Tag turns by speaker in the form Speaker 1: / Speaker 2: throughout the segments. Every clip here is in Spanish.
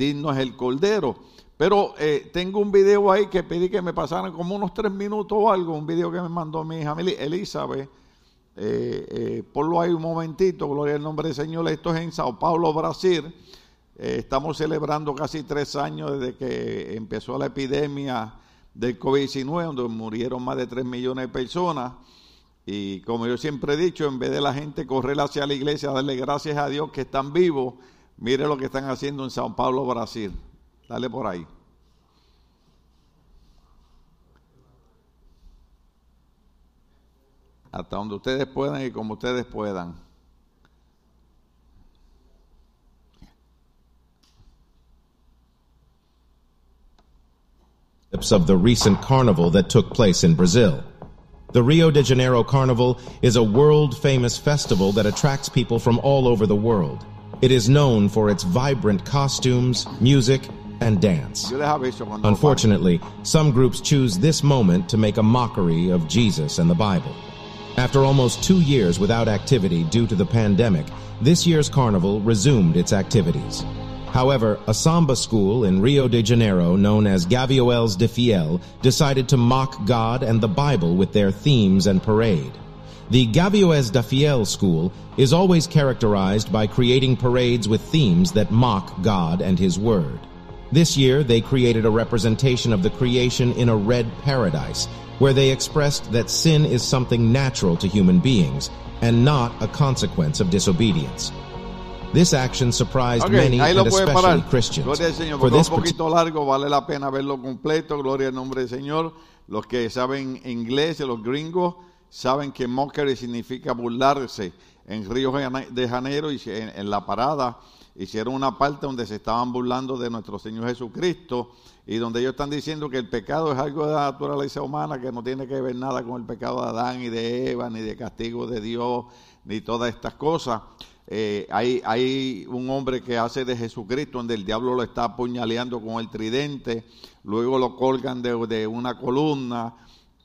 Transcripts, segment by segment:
Speaker 1: digno es el Cordero. Pero eh, tengo un video ahí que pedí que me pasaran como unos tres minutos o algo, un video que me mandó mi hija Elizabeth. Eh, eh, ponlo ahí un momentito, gloria al nombre del Señor. Esto es en Sao Paulo, Brasil. Eh, estamos celebrando casi tres años desde que empezó la epidemia del COVID-19, donde murieron más de tres millones de personas. Y como yo siempre he dicho, en vez de la gente correr hacia la iglesia, darle gracias a Dios que están vivos, mire lo que están haciendo en Sao Paulo, Brasil. Dale por ahí. Hasta donde ustedes puedan y como ustedes puedan.
Speaker 2: Of the recent carnival that took place in Brazil. The Rio de Janeiro Carnival is a world famous festival that attracts people from all over the world. It is known for its vibrant costumes, music, and dance. Unfortunately, some groups choose this moment to make a mockery of Jesus and the Bible. After almost two years without activity due to the pandemic, this year's carnival resumed its activities. However, a samba school in Rio de Janeiro known as Gavioels de Fiel decided to mock God and the Bible with their themes and parade. The Gavioes da Fiel school is always characterized by creating parades with themes that mock God and His Word. This year, they created a representation of the creation in a red paradise, where they expressed that sin is something natural to human beings and not a consequence of disobedience. This action surprised
Speaker 1: okay,
Speaker 2: many
Speaker 1: and
Speaker 2: especially
Speaker 1: parar.
Speaker 2: Christians.
Speaker 1: Gloria al Señor, porque es un poquito largo, vale la pena verlo completo. Gloria al nombre del Señor. Los que saben inglés, los gringos, saben que mockery significa burlarse. En Río de Janeiro, en la parada, hicieron una parte donde se estaban burlando de nuestro Señor Jesucristo y donde ellos están diciendo que el pecado es algo de la naturaleza humana que no tiene que ver nada con el pecado de Adán y de Eva, ni de castigo de Dios, ni todas estas cosas. Eh, hay, hay un hombre que hace de Jesucristo donde el diablo lo está apuñaleando con el tridente, luego lo colgan de, de una columna.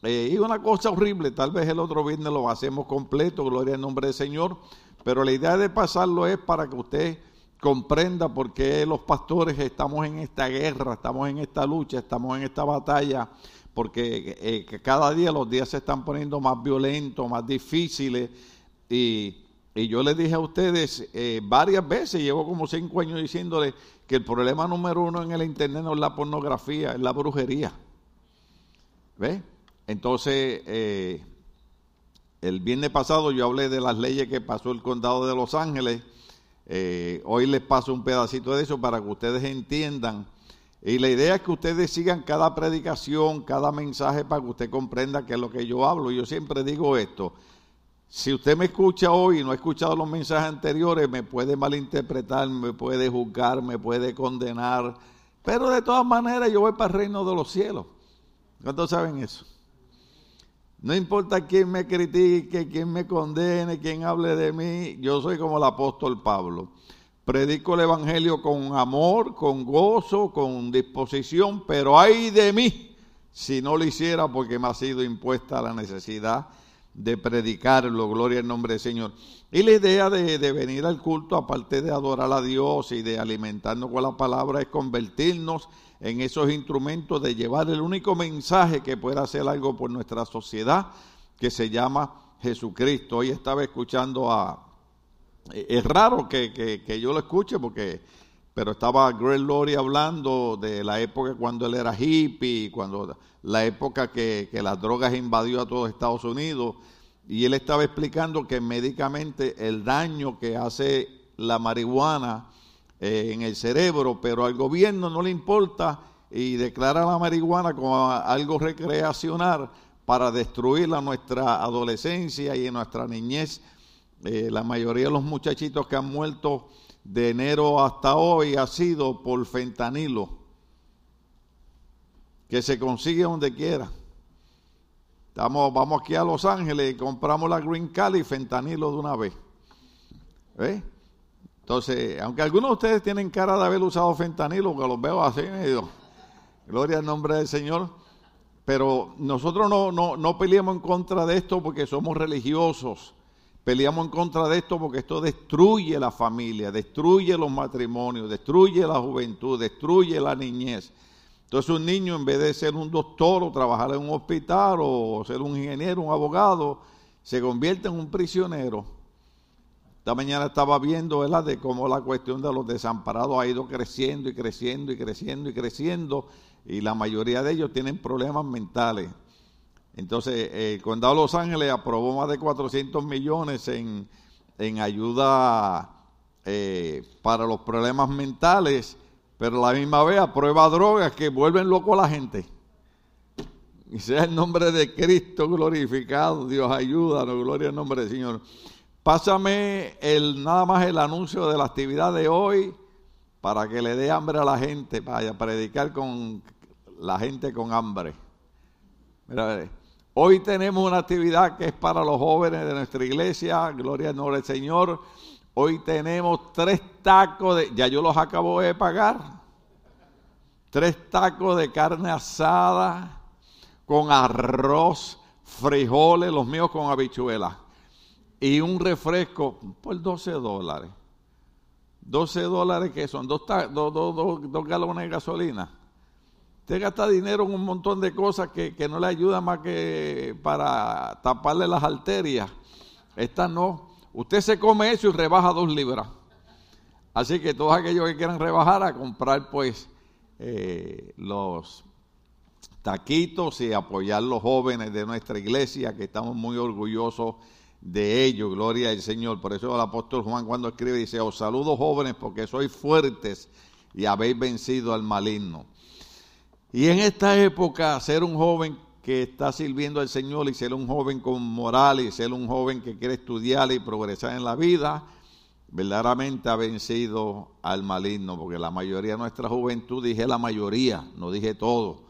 Speaker 1: Eh, y una cosa horrible, tal vez el otro viernes lo hacemos completo, gloria al nombre del Señor, pero la idea de pasarlo es para que usted comprenda por qué los pastores estamos en esta guerra, estamos en esta lucha, estamos en esta batalla, porque eh, cada día los días se están poniendo más violentos, más difíciles. Y, yo les dije a ustedes eh, varias veces, llevo como cinco años diciéndoles que el problema número uno en el Internet no es la pornografía, es la brujería. ¿Ve? Entonces, eh, el viernes pasado yo hablé de las leyes que pasó el condado de Los Ángeles eh, hoy les paso un pedacito de eso para que ustedes entiendan. Y la idea es que ustedes sigan cada predicación, cada mensaje para que usted comprenda qué es lo que yo hablo. Yo siempre digo esto. Si usted me escucha hoy y no ha escuchado los mensajes anteriores, me puede malinterpretar, me puede juzgar, me puede condenar. Pero de todas maneras yo voy para el reino de los cielos. ¿Cuántos saben eso? No importa quién me critique, quién me condene, quién hable de mí, yo soy como el apóstol Pablo. Predico el Evangelio con amor, con gozo, con disposición, pero ay de mí si no lo hiciera porque me ha sido impuesta la necesidad de predicarlo, gloria al nombre del Señor. Y la idea de, de, venir al culto, aparte de adorar a Dios y de alimentarnos con la palabra, es convertirnos en esos instrumentos de llevar el único mensaje que pueda hacer algo por nuestra sociedad, que se llama Jesucristo. Hoy estaba escuchando a... Es raro que, que, yo lo escuche porque pero estaba Greg Laurie hablando de la época cuando él era hippie, cuando la época que, que, las drogas invadió a todo Estados Unidos, y él estaba explicando que médicamente el daño que hace la marihuana eh, en el cerebro, pero al gobierno no le importa y declara la marihuana como algo recreacional para destruir a nuestra adolescencia y en nuestra niñez. Eh, la mayoría de los muchachitos que han muerto de enero hasta hoy ha sido por fentanilo, que se consigue donde quiera. Estamos, vamos aquí a Los Ángeles y compramos la Green Cali y fentanilo de una vez. ¿Ve? Entonces, aunque algunos de ustedes tienen cara de haber usado fentanilo, que los veo así, medio, gloria al nombre del Señor, pero nosotros no, no, no peleamos en contra de esto porque somos religiosos, peleamos en contra de esto porque esto destruye la familia, destruye los matrimonios, destruye la juventud, destruye la niñez. Entonces un niño en vez de ser un doctor o trabajar en un hospital o ser un ingeniero, un abogado, se convierte en un prisionero. Esta mañana estaba viendo ¿verdad? de cómo la cuestión de los desamparados ha ido creciendo y creciendo y creciendo y creciendo y la mayoría de ellos tienen problemas mentales. Entonces, el condado de Los Ángeles aprobó más de 400 millones en, ayuda eh, para los problemas mentales, pero a la misma vez aprueba drogas que vuelven loco a la gente. Y sea el nombre de Cristo glorificado, Dios ayúdanos, gloria al nombre del Señor. Pásame el, nada más el anuncio de la actividad de hoy para que le dé hambre a la gente, para predicar con la gente con hambre. Mira, Hoy tenemos una actividad que es para los jóvenes de nuestra iglesia, gloria al nombre del Señor. Hoy tenemos tres tacos de, ya yo los acabo de pagar, tres tacos de carne asada con arroz, frijoles, los míos con habichuelas y un refresco por 12 dólares. 12 dólares que son dos, dos, dos, dos galones de gasolina. Usted gasta dinero en un montón de cosas que, no le ayudan más que para taparle las arterias. Esta no. Usted se come eso y rebaja dos libras. Así que todos aquellos que quieran rebajar a comprar pues eh, los taquitos y apoyar los jóvenes de nuestra iglesia, que estamos muy orgullosos de ellos, gloria al Señor. Por eso el apóstol Juan cuando escribe dice, os saludo jóvenes porque sois fuertes y habéis vencido al maligno. Y en esta época, ser un joven que está sirviendo al Señor y ser un joven con moral y ser un joven que quiere estudiar y progresar en la vida, verdaderamente ha vencido al maligno, porque la mayoría de nuestra juventud, dije la mayoría, no dije todo,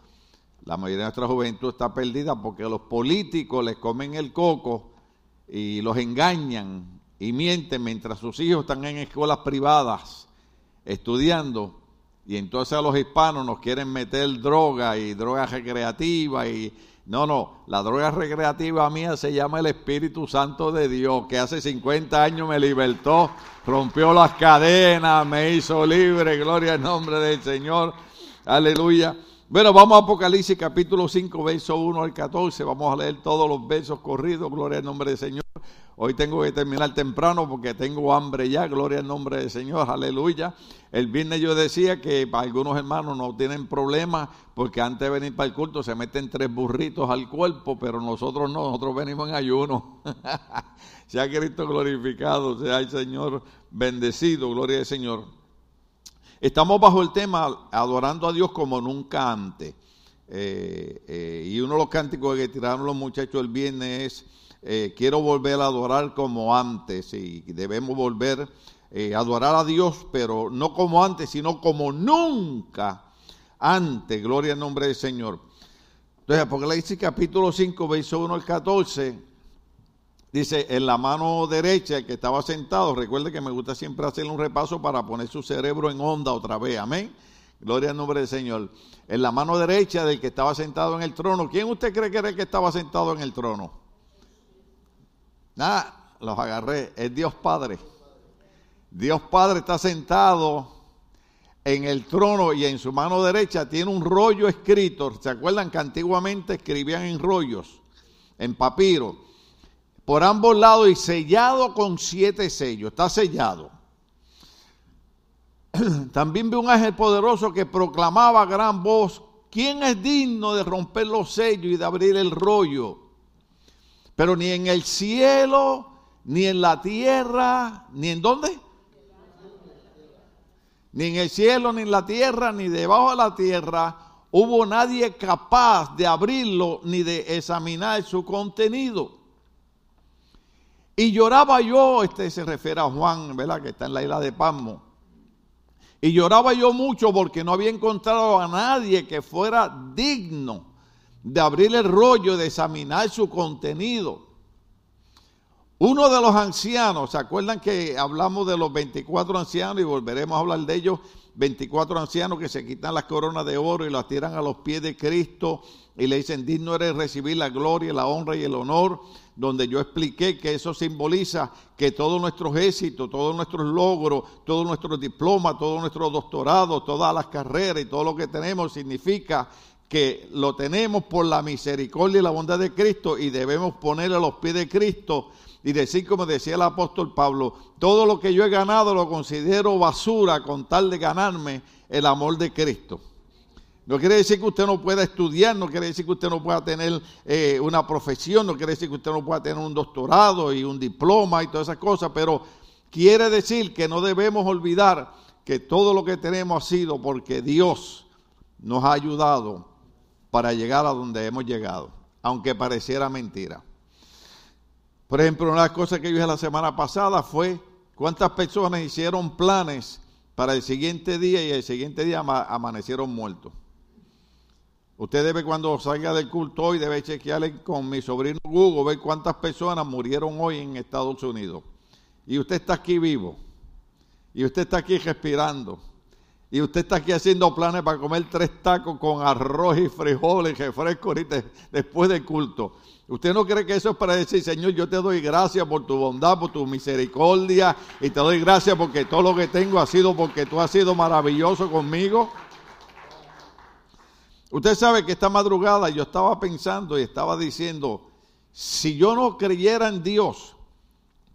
Speaker 1: la mayoría de nuestra juventud está perdida porque los políticos les comen el coco y los engañan y mienten mientras sus hijos están en escuelas privadas estudiando y entonces a los hispanos nos quieren meter droga y droga recreativa y no, no, la droga recreativa mía se llama el Espíritu Santo de Dios, que hace 50 años me libertó, rompió las cadenas, me hizo libre, gloria al nombre del Señor, aleluya. Bueno, vamos a Apocalipsis capítulo 5, verso 1 al 14, vamos a leer todos los versos corridos, gloria al nombre del Señor. Hoy tengo que terminar temprano porque tengo hambre ya, gloria al nombre del Señor, aleluya. El viernes yo decía que para algunos hermanos no tienen problema porque antes de venir para el culto se meten tres burritos al cuerpo, pero nosotros no, nosotros venimos en ayuno. sea Cristo glorificado, sea el Señor bendecido, gloria al Señor. Estamos bajo el tema adorando a Dios como nunca antes. Eh, eh, y uno de los cánticos que tiraron los muchachos el viernes es eh, quiero volver a adorar como antes y debemos volver a adorar a Dios, pero no como antes, sino como nunca antes. Gloria al nombre del Señor. Entonces, Apocalipsis capítulo 5, verso 1 al 14, dice, en la mano derecha el que estaba sentado, recuerde que me gusta siempre hacer un repaso para poner su cerebro en onda otra vez, amén. Gloria al nombre del Señor. En la mano derecha del que estaba sentado en el trono, ¿quién usted cree que era el que estaba sentado en el trono? Nada, los agarré. Es Dios Padre. Dios Padre está sentado en el trono y en su mano derecha tiene un rollo escrito. ¿Se acuerdan que antiguamente escribían en rollos, en papiro? Por ambos lados y sellado con siete sellos. Está sellado. También vi un ángel poderoso que proclamaba a gran voz, ¿quién es digno de romper los sellos y de abrir el rollo? Pero ni en el cielo, ni en la tierra, ni en dónde? Ni en el cielo, ni en la tierra, ni debajo de la tierra hubo nadie capaz de abrirlo ni de examinar su contenido. Y lloraba yo, este se refiere a Juan, ¿verdad? Que está en la isla de Pasmo. Y lloraba yo mucho porque no había encontrado a nadie que fuera digno de abrir el rollo, de examinar su contenido. Uno de los ancianos, ¿se acuerdan que hablamos de los 24 ancianos y volveremos a hablar de ellos? 24 ancianos que se quitan las coronas de oro y las tiran a los pies de Cristo y le dicen, digno eres recibir la gloria, la honra y el honor, donde yo expliqué que eso simboliza que todos nuestros éxitos, todos nuestros logros, todos nuestros diplomas, todos nuestros doctorados, todas las carreras y todo lo que tenemos significa que lo tenemos por la misericordia y la bondad de Cristo y debemos poner a los pies de Cristo y decir como decía el apóstol Pablo, todo lo que yo he ganado lo considero basura con tal de ganarme el amor de Cristo. No quiere decir que usted no pueda estudiar, no quiere decir que usted no pueda tener eh, una profesión, no quiere decir que usted no pueda tener un doctorado y un diploma y todas esas cosas, pero quiere decir que no debemos olvidar que todo lo que tenemos ha sido porque Dios nos ha ayudado para llegar a donde hemos llegado, aunque pareciera mentira. Por ejemplo, una de las cosas que yo dije la semana pasada fue cuántas personas hicieron planes para el siguiente día y el siguiente día amanecieron muertos. Usted debe cuando salga del culto hoy, debe chequearle con mi sobrino Google, ver cuántas personas murieron hoy en Estados Unidos. Y usted está aquí vivo. Y usted está aquí respirando y usted está aquí haciendo planes para comer tres tacos con arroz y frijoles refresco ahorita después del culto. ¿Usted no cree que eso es para decir, Señor, yo te doy gracias por tu bondad, por tu misericordia y te doy gracias porque todo lo que tengo ha sido porque tú has sido maravilloso conmigo? Usted sabe que esta madrugada yo estaba pensando y estaba diciendo, si yo no creyera en Dios,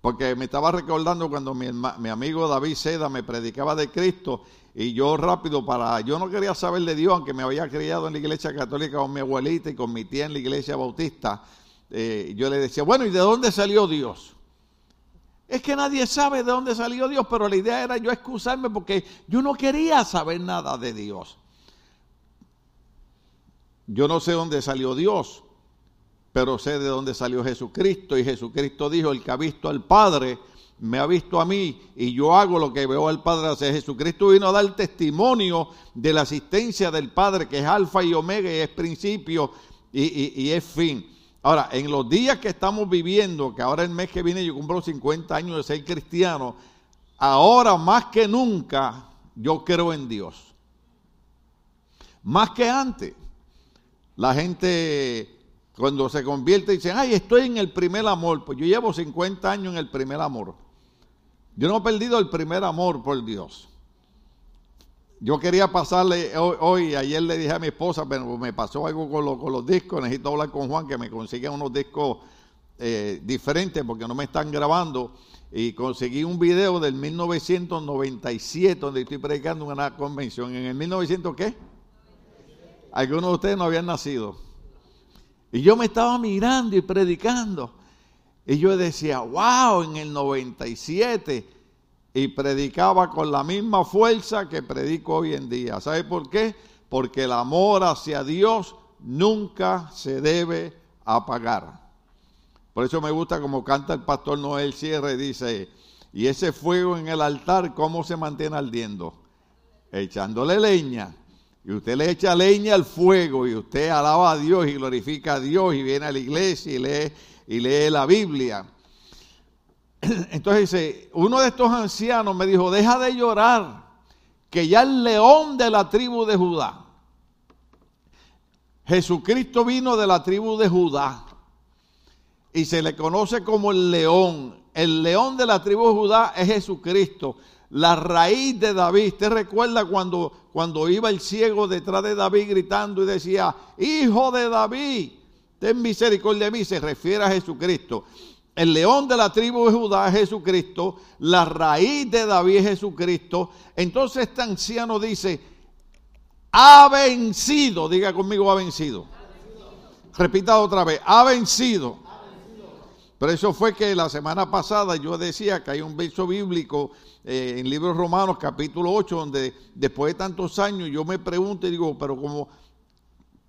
Speaker 1: porque me estaba recordando cuando mi, mi amigo David Seda me predicaba de Cristo y yo rápido para, yo no quería saber de Dios, aunque me había criado en la iglesia católica con mi abuelita y con mi tía en la iglesia bautista. Eh, yo le decía, bueno, ¿y de dónde salió Dios? Es que nadie sabe de dónde salió Dios, pero la idea era yo excusarme porque yo no quería saber nada de Dios. Yo no sé dónde salió Dios, pero sé de dónde salió Jesucristo. Y Jesucristo dijo, el que ha visto al Padre, me ha visto a mí y yo hago lo que veo al Padre hacer. Jesucristo vino a dar testimonio de la asistencia del Padre, que es alfa y omega y es principio y, es fin. Ahora, en los días que estamos viviendo, que ahora el mes que viene yo cumplo 50 años de ser cristiano, ahora más que nunca yo creo en Dios. Más que antes. La gente cuando se convierte dice, ay, estoy en el primer amor. Pues yo llevo 50 años en el primer amor. Yo no he perdido el primer amor por Dios. Yo quería pasarle hoy, ayer le dije a mi esposa, pero me pasó algo con, los discos, necesito hablar con Juan que me consiga unos discos eh, diferentes porque no me están grabando. Y conseguí un video del 1997 donde estoy predicando una convención. ¿En el 1900 qué? Algunos de ustedes no habían nacido. Y yo me estaba mirando y predicando. Y yo decía, wow, en el 97. Y predicaba con la misma fuerza que predico hoy en día. ¿Sabe por qué? Porque el amor hacia Dios nunca se debe apagar. Por eso me gusta como canta el pastor Noel Cierre, dice, y ese fuego en el altar, ¿cómo se mantiene ardiendo? Echándole leña. Y usted le echa leña al fuego y usted alaba a Dios y glorifica a Dios y viene a la iglesia y lee y lee la Biblia. Entonces dice, uno de estos ancianos me dijo, deja de llorar, que ya el león de la tribu de Judá, Jesucristo vino de la tribu de Judá y se le conoce como el león. El león de la tribu de Judá es Jesucristo, la raíz de David. ¿Usted recuerda cuando, cuando iba el ciego detrás de David gritando y decía, hijo de David? ten misericordia de mí, se refiere a Jesucristo. El león de la tribu de Judá es Jesucristo, la raíz de David es Jesucristo. Entonces este anciano dice, ha vencido, diga conmigo, ha vencido. Repita otra vez, ha vencido. Pero eso fue que la semana pasada yo decía que hay un verso bíblico eh, en Libros Romanos capítulo 8 donde después de tantos años yo me pregunto y digo, pero como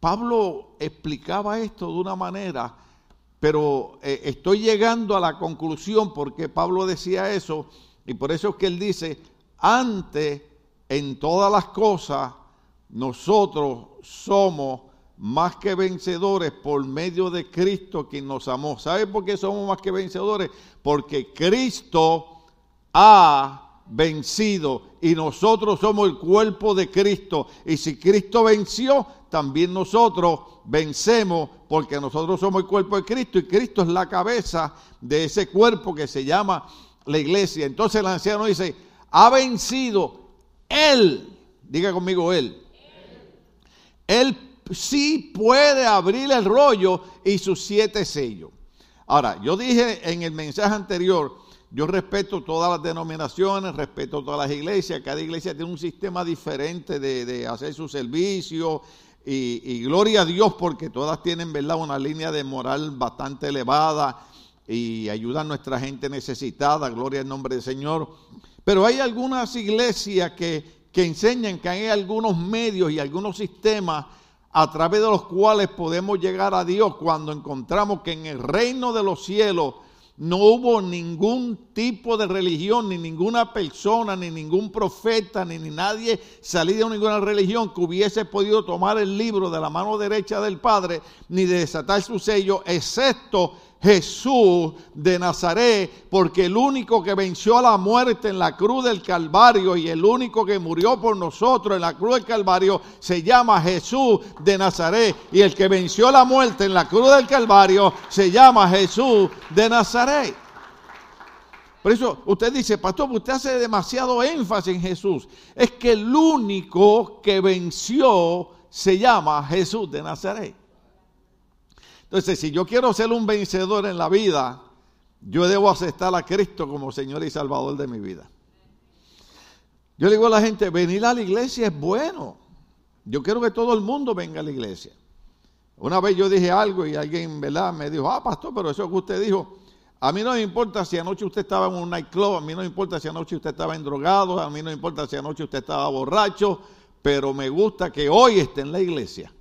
Speaker 1: Pablo explicaba esto de una manera, pero eh, estoy llegando a la conclusión porque Pablo decía eso, y por eso es que él dice, antes en todas las cosas nosotros somos más que vencedores por medio de Cristo quien nos amó. ¿Sabe por qué somos más que vencedores? Porque Cristo ha vencido y nosotros somos el cuerpo de Cristo. Y si Cristo venció, también nosotros vencemos porque nosotros somos el cuerpo de Cristo y Cristo es la cabeza de ese cuerpo que se llama la iglesia. Entonces el anciano dice, ha vencido Él, diga conmigo Él. Él sí puede abrir el rollo y sus siete sellos. Ahora, yo dije en el mensaje anterior, yo respeto todas las denominaciones, respeto todas las iglesias, cada iglesia tiene un sistema diferente de, hacer su servicio y, y, gloria a Dios porque todas tienen ¿verdad? una línea de moral bastante elevada y ayudan a nuestra gente necesitada, gloria al nombre del Señor. Pero hay algunas iglesias que, que enseñan que hay algunos medios y algunos sistemas a través de los cuales podemos llegar a Dios cuando encontramos que en el reino de los cielos no hubo ningún tipo de religión, ni ninguna persona, ni ningún profeta, ni, ni nadie salido de ninguna religión que hubiese podido tomar el libro de la mano derecha del Padre, ni de desatar su sello, excepto Jesús de Nazaret, porque el único que venció a la muerte en la cruz del Calvario y el único que murió por nosotros en la cruz del Calvario se llama Jesús de Nazaret. Y el que venció la muerte en la cruz del Calvario se llama Jesús de Nazaret. Por eso usted dice, pastor, usted hace demasiado énfasis en Jesús. Es que el único que venció se llama Jesús de Nazaret. Entonces, si yo quiero ser un vencedor en la vida, yo debo aceptar a Cristo como Señor y Salvador de mi vida. Yo le digo a la gente, venir a la iglesia es bueno. Yo quiero que todo el mundo venga a la iglesia. Una vez yo dije algo y alguien. Me dijo, ah, pastor, pero eso que usted dijo, a mí no me importa si anoche usted estaba en un nightclub, a mí no me importa si anoche usted estaba en drogado, a mí no me importa si anoche usted estaba borracho, pero me gusta que hoy esté en la iglesia.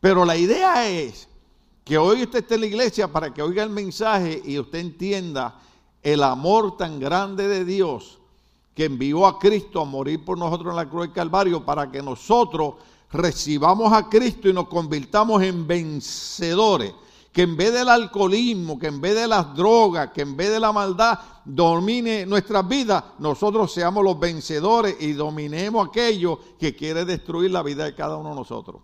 Speaker 1: Pero la idea es que hoy usted esté en la iglesia para que oiga el mensaje y usted entienda el amor tan grande de Dios que envió a Cristo a morir por nosotros en la cruz del Calvario para que nosotros recibamos a Cristo y nos convirtamos en vencedores. Que en vez del alcoholismo, que en vez de las drogas, que en vez de la maldad domine nuestras vidas, nosotros seamos los vencedores y dominemos aquello que quiere destruir la vida de cada uno de nosotros.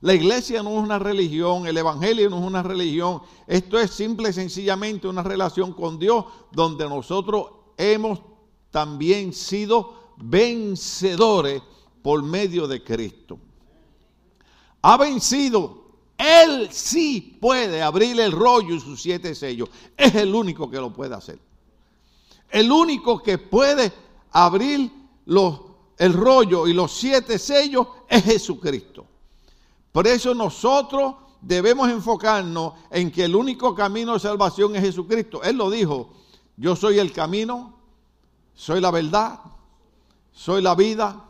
Speaker 1: La iglesia no es una religión, el evangelio no es una religión. Esto es simple y sencillamente una relación con Dios donde nosotros hemos también sido vencedores por medio de Cristo. Ha vencido. Él sí puede abrir el rollo y sus siete sellos. Es el único que lo puede hacer. El único que puede abrir el rollo y los siete sellos es Jesucristo. Por eso nosotros debemos enfocarnos en que el único camino de salvación es Jesucristo. Él lo dijo, yo soy el camino, soy la verdad, soy la vida,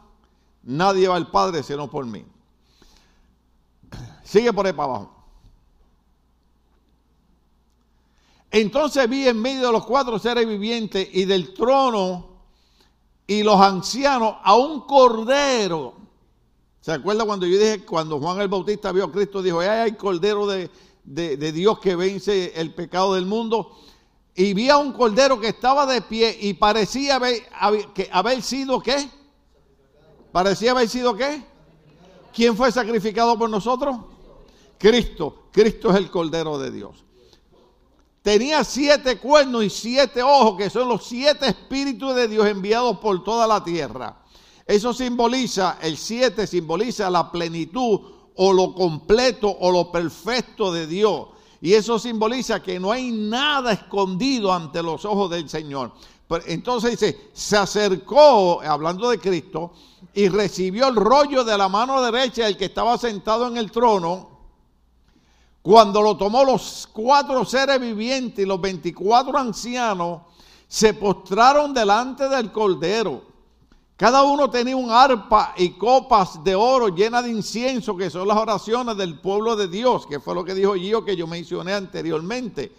Speaker 1: nadie va al Padre sino por mí. Sigue por ahí para abajo. Entonces vi en medio de los cuatro seres vivientes y del trono y los ancianos a un cordero ¿Se acuerda cuando yo dije, cuando Juan el Bautista vio a Cristo, dijo, ay, hay cordero de, Dios que vence el pecado del mundo? Y vi a un cordero que estaba de pie y parecía haber, que haber sido qué? Parecía haber sido qué? ¿Quién fue sacrificado por nosotros? Cristo. Cristo es el cordero de Dios. Tenía siete cuernos y siete ojos, que son los siete espíritus de Dios enviados por toda la tierra. Eso simboliza, el 7 simboliza la plenitud o lo completo o lo perfecto de Dios. Y eso simboliza que no hay nada escondido ante los ojos del Señor. Entonces dice, se acercó, hablando de Cristo, y recibió el rollo de la mano derecha del que estaba sentado en el trono. Cuando lo tomó los cuatro seres vivientes y los 24 ancianos, se postraron delante del Cordero cada uno tenía un arpa y copas de oro llenas de incienso, que son las oraciones del pueblo de Dios, que fue lo que dijo yo que yo mencioné anteriormente.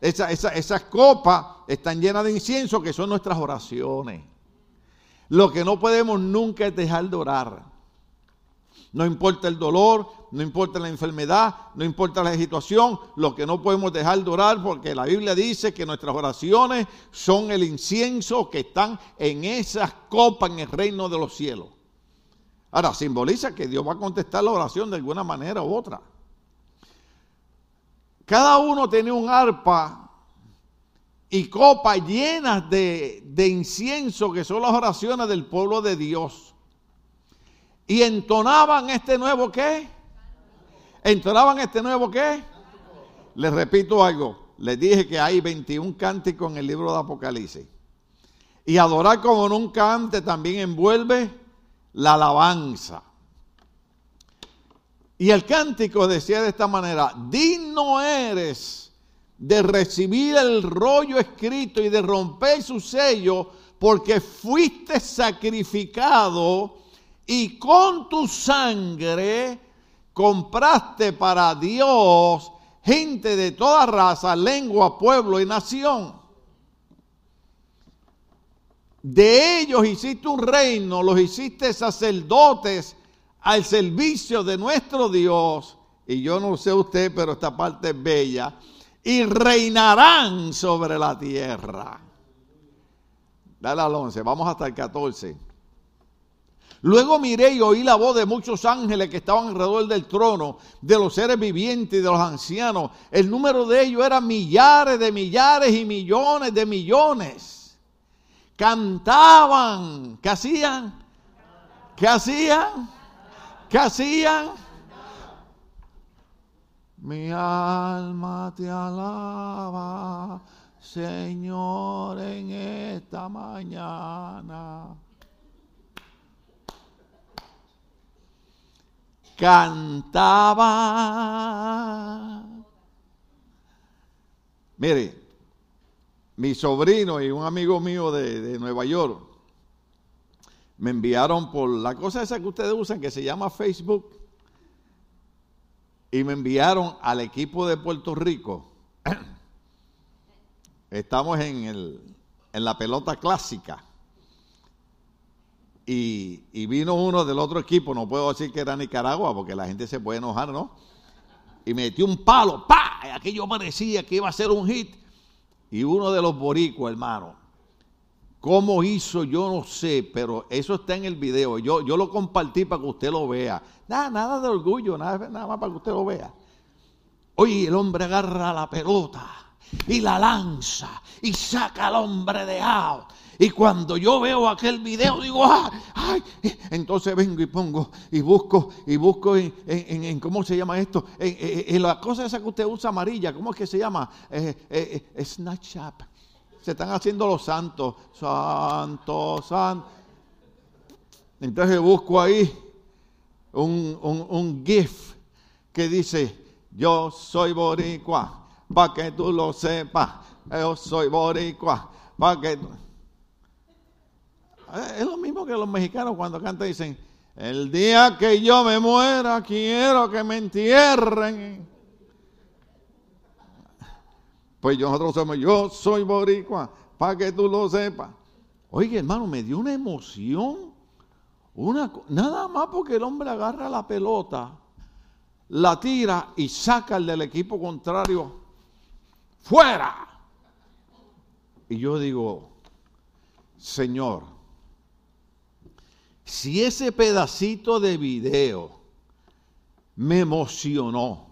Speaker 1: esas copas están llenas de incienso, que son nuestras oraciones. Lo que no podemos nunca es dejar de orar. No importa el dolor, no importa la enfermedad, no importa la situación, lo que no podemos dejar de orar porque la Biblia dice que nuestras oraciones son el incienso que están en esas copas en el reino de los cielos. Ahora, simboliza que Dios va a contestar la oración de alguna manera u otra. Cada uno tiene un arpa y copas llenas de, de incienso que son las oraciones del pueblo de Dios y entonaban este nuevo qué? ¿Entonaban este nuevo qué? Les repito algo. Les dije que hay 21 cánticos en el libro de Apocalipsis. Y adorar como nunca antes también envuelve la alabanza. Y el cántico decía de esta manera, digno eres de recibir el rollo escrito y de romper su sello, porque fuiste sacrificado y con tu sangre compraste para Dios gente de toda raza, lengua, pueblo y nación. De ellos hiciste un reino, los hiciste sacerdotes al servicio de nuestro Dios. Y yo no sé usted, pero esta parte es bella. Y reinarán sobre la tierra. Dale al 11, vamos hasta el 14. Luego miré y oí la voz de muchos ángeles que estaban alrededor del trono, de los seres vivientes y de los ancianos. El número de ellos era millares de millares y millones de millones. Cantaban. ¿Qué hacían? ¿Qué hacían? ¿Qué hacían? Mi alma te alaba, Señor, en esta mañana. Cantaba. Mire, mi sobrino y un amigo mío de, Nueva York me enviaron por la cosa esa que ustedes usan que se llama Facebook y me enviaron al equipo de Puerto Rico. Estamos en, el, en la pelota clásica. Y, vino uno del otro equipo, no puedo decir que era Nicaragua porque la gente se puede enojar, ¿no? Y metió un palo, ¡pa! Aquello parecía que iba a ser un hit. Y uno de los boricuas, hermano, ¿cómo hizo? Yo no sé, pero eso está en el video. Yo, lo compartí para que usted lo vea. Nada, nada de orgullo, nada, nada más para que usted lo vea. Oye, el hombre agarra la pelota y la lanza y saca al hombre de out y cuando yo veo aquel video, digo, ¡ay! Entonces vengo y pongo y busco y busco en, ¿cómo se llama esto? En, la cosa esa que usted usa amarilla, ¿cómo es que se llama? Eh, eh, eh Snapchat. Se están haciendo los santos. Santos, santos. Entonces busco ahí un, un, un GIF que dice, yo soy boricua, para que tú lo sepas. Yo soy boricua, para que... Eh, es lo mismo que los mexicanos cuando cantan dicen, el día que yo me muera quiero que me entierren. Pues nosotros somos, yo soy boricua, para que tú lo sepas. Oye, hermano, me dio una emoción. Una, nada más porque el hombre agarra la pelota, la tira y saca al del equipo contrario fuera. Y yo digo, Señor, si ese pedacito de video me emocionó,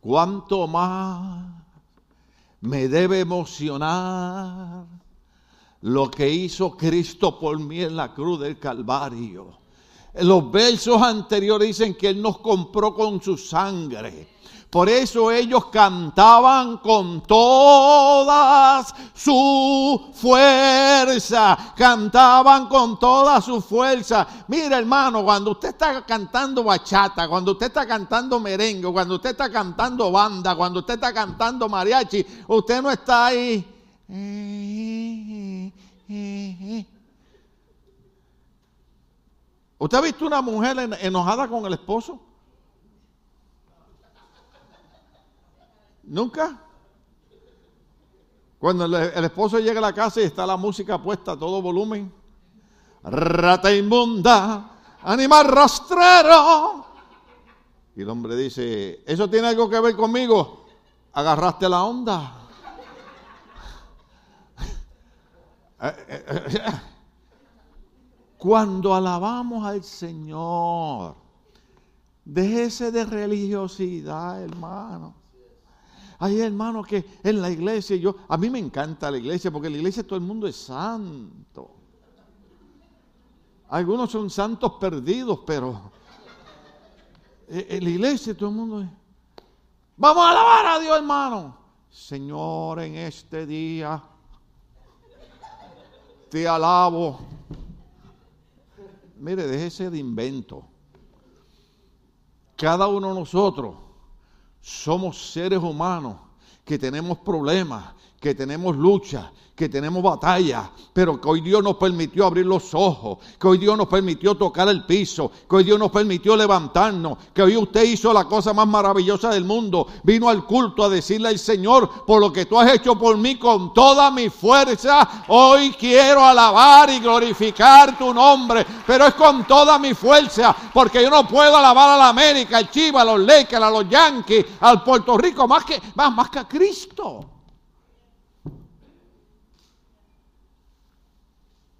Speaker 1: ¿cuánto más me debe emocionar lo que hizo Cristo por mí en la cruz del Calvario? Los versos anteriores dicen que Él nos compró con su sangre. Por eso ellos cantaban con toda su fuerza. Cantaban con toda su fuerza. Mira hermano, cuando usted está cantando bachata, cuando usted está cantando merengue, cuando usted está cantando banda, cuando usted está cantando mariachi, usted no está ahí. ¿Usted ha visto una mujer enojada con el esposo? Nunca. Cuando el, esposo llega a la casa y está la música puesta a todo volumen. Rata inmunda, animal rastrero. Y el hombre dice, ¿eso tiene algo que ver conmigo? Agarraste la onda. Cuando alabamos al Señor, déjese de religiosidad, hermano. Hay hermanos que en la iglesia, yo, a mí me encanta la iglesia porque la iglesia todo el mundo es santo. Algunos son santos perdidos, pero en la iglesia todo el mundo es. Vamos a alabar a Dios, hermano. Señor, en este día te alabo. Mire, déjese de invento. Cada uno de nosotros somos seres humanos que tenemos problemas, que tenemos lucha, que tenemos batalla, pero que hoy Dios nos permitió abrir los ojos, que hoy Dios nos permitió tocar el piso, que hoy Dios nos permitió levantarnos, que hoy usted hizo la cosa más maravillosa del mundo, vino al culto a decirle al Señor, por lo que tú has hecho por mí con toda mi fuerza, hoy quiero alabar y glorificar tu nombre, pero es con toda mi fuerza, porque yo no puedo alabar a la América, al Chivas, a los Lakers, a los Yankees, al Puerto Rico, más que, más, más que a Cristo.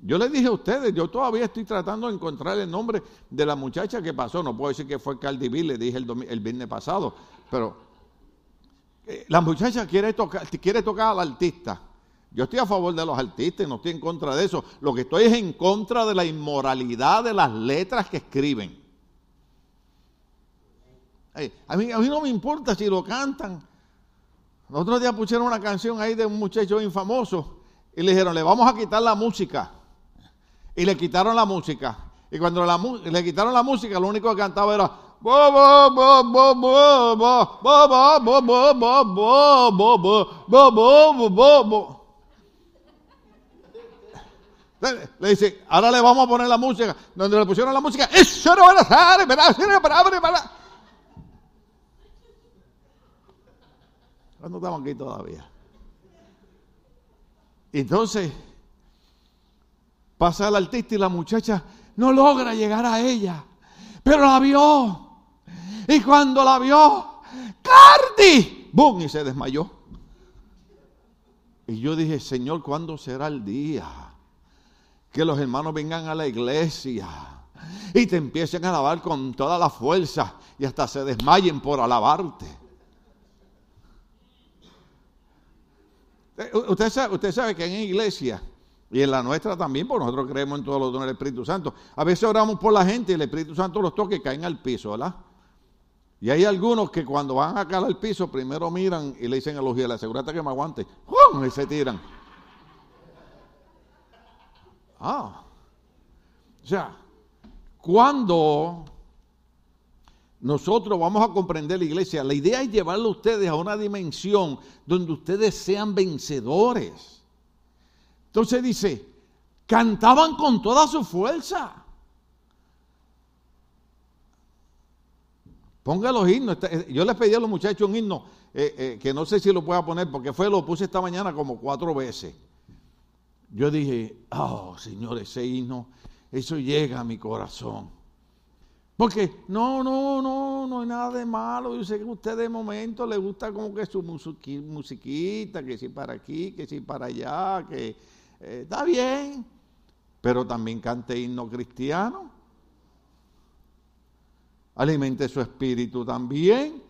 Speaker 1: Yo les dije a ustedes, yo todavía estoy tratando de encontrar el nombre de la muchacha que pasó. No puedo decir que fue Cardi B, le dije el, el viernes pasado, pero eh, la muchacha quiere tocar, quiere tocar al artista. Yo estoy a favor de los artistas, no estoy en contra de eso. Lo que estoy es en contra de la inmoralidad de las letras que escriben. a, mí, a mí no me importa si lo cantan. El otro día pusieron una canción ahí de un muchacho infamoso y le dijeron, le vamos a quitar la música y le quitaron la música. Y cuando le quitaron la música, lo único que cantaba era le dice, ahora le vamos a poner la música. Donde le pusieron la música, eso no va a estamos aquí todavía. Entonces, Pasa el artista y la muchacha no logra llegar a ella, pero la vio. Y cuando la vio, Cardi, ¡bum! y se desmayó. Y yo dije, Señor, ¿cuándo será el día que los hermanos vengan a la iglesia y te empiecen a alabar con toda la fuerza y hasta se desmayen por alabarte? Eh, usted sabe, usted sabe que en iglesia y en la nuestra también, porque nosotros creemos en todos los dones del Espíritu Santo. A veces oramos por la gente y el Espíritu Santo los toca y caen al piso, ¿verdad? Y hay algunos que cuando van a caer al piso, primero miran y le dicen a los guías, asegúrate que me aguante. Y se tiran. Ah. O sea, cuando nosotros vamos a comprender la iglesia, la idea es llevarlo a ustedes a una dimensión donde ustedes sean vencedores. Entonces dice, cantaban con toda su fuerza. Ponga los himnos. Eh, yo les pedí a los muchachos un himno eh, eh, que no sé si lo pueda poner porque fue, lo puse esta mañana como cuatro veces. Yo dije, oh Señor, ese himno, eso llega a mi corazón. Porque no, no, no, no hay nada de malo. Yo sé que a usted de momento le gusta como que su musiquita, que si para aquí, que si para allá, que eh, está bien, pero también cante himno cristiano. Alimente su espíritu también.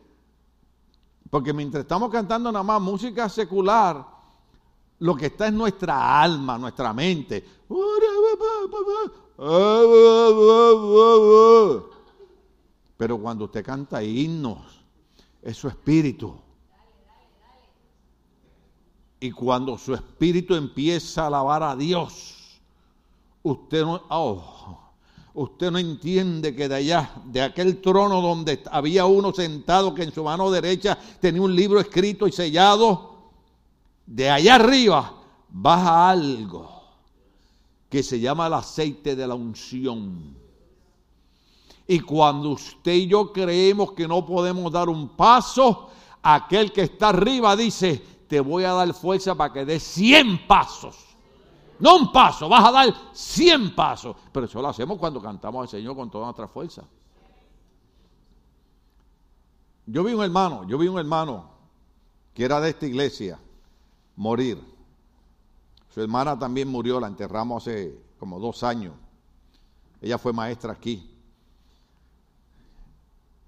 Speaker 1: Porque mientras estamos cantando nada más música secular, lo que está es nuestra alma, nuestra mente. Pero cuando usted canta himnos, es su espíritu. Y cuando su espíritu empieza a alabar a Dios, usted no, oh, usted no entiende que de allá, de aquel trono donde había uno sentado que en su mano derecha tenía un libro escrito y sellado, de allá arriba baja algo que se llama el aceite de la unción. Y cuando usted y yo creemos que no podemos dar un paso, aquel que está arriba dice, te voy a dar fuerza para que des 100 pasos. No un paso, vas a dar 100 pasos. Pero eso lo hacemos cuando cantamos al Señor con toda nuestra fuerza. Yo vi un hermano, yo vi un hermano que era de esta iglesia morir. Su hermana también murió, la enterramos hace como dos años. Ella fue maestra aquí.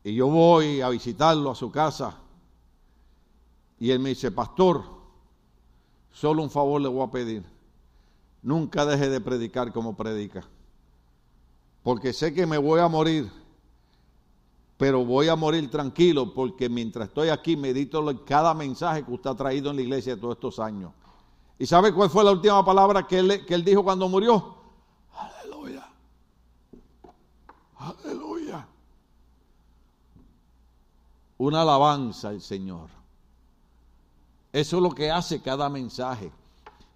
Speaker 1: Y yo voy a visitarlo a su casa. Y él me dice, pastor, solo un favor le voy a pedir. Nunca deje de predicar como predica. Porque sé que me voy a morir. Pero voy a morir tranquilo porque mientras estoy aquí medito cada mensaje que usted ha traído en la iglesia todos estos años. ¿Y sabe cuál fue la última palabra que él, que él dijo cuando murió? Aleluya. Aleluya. Una alabanza al Señor. Eso es lo que hace cada mensaje.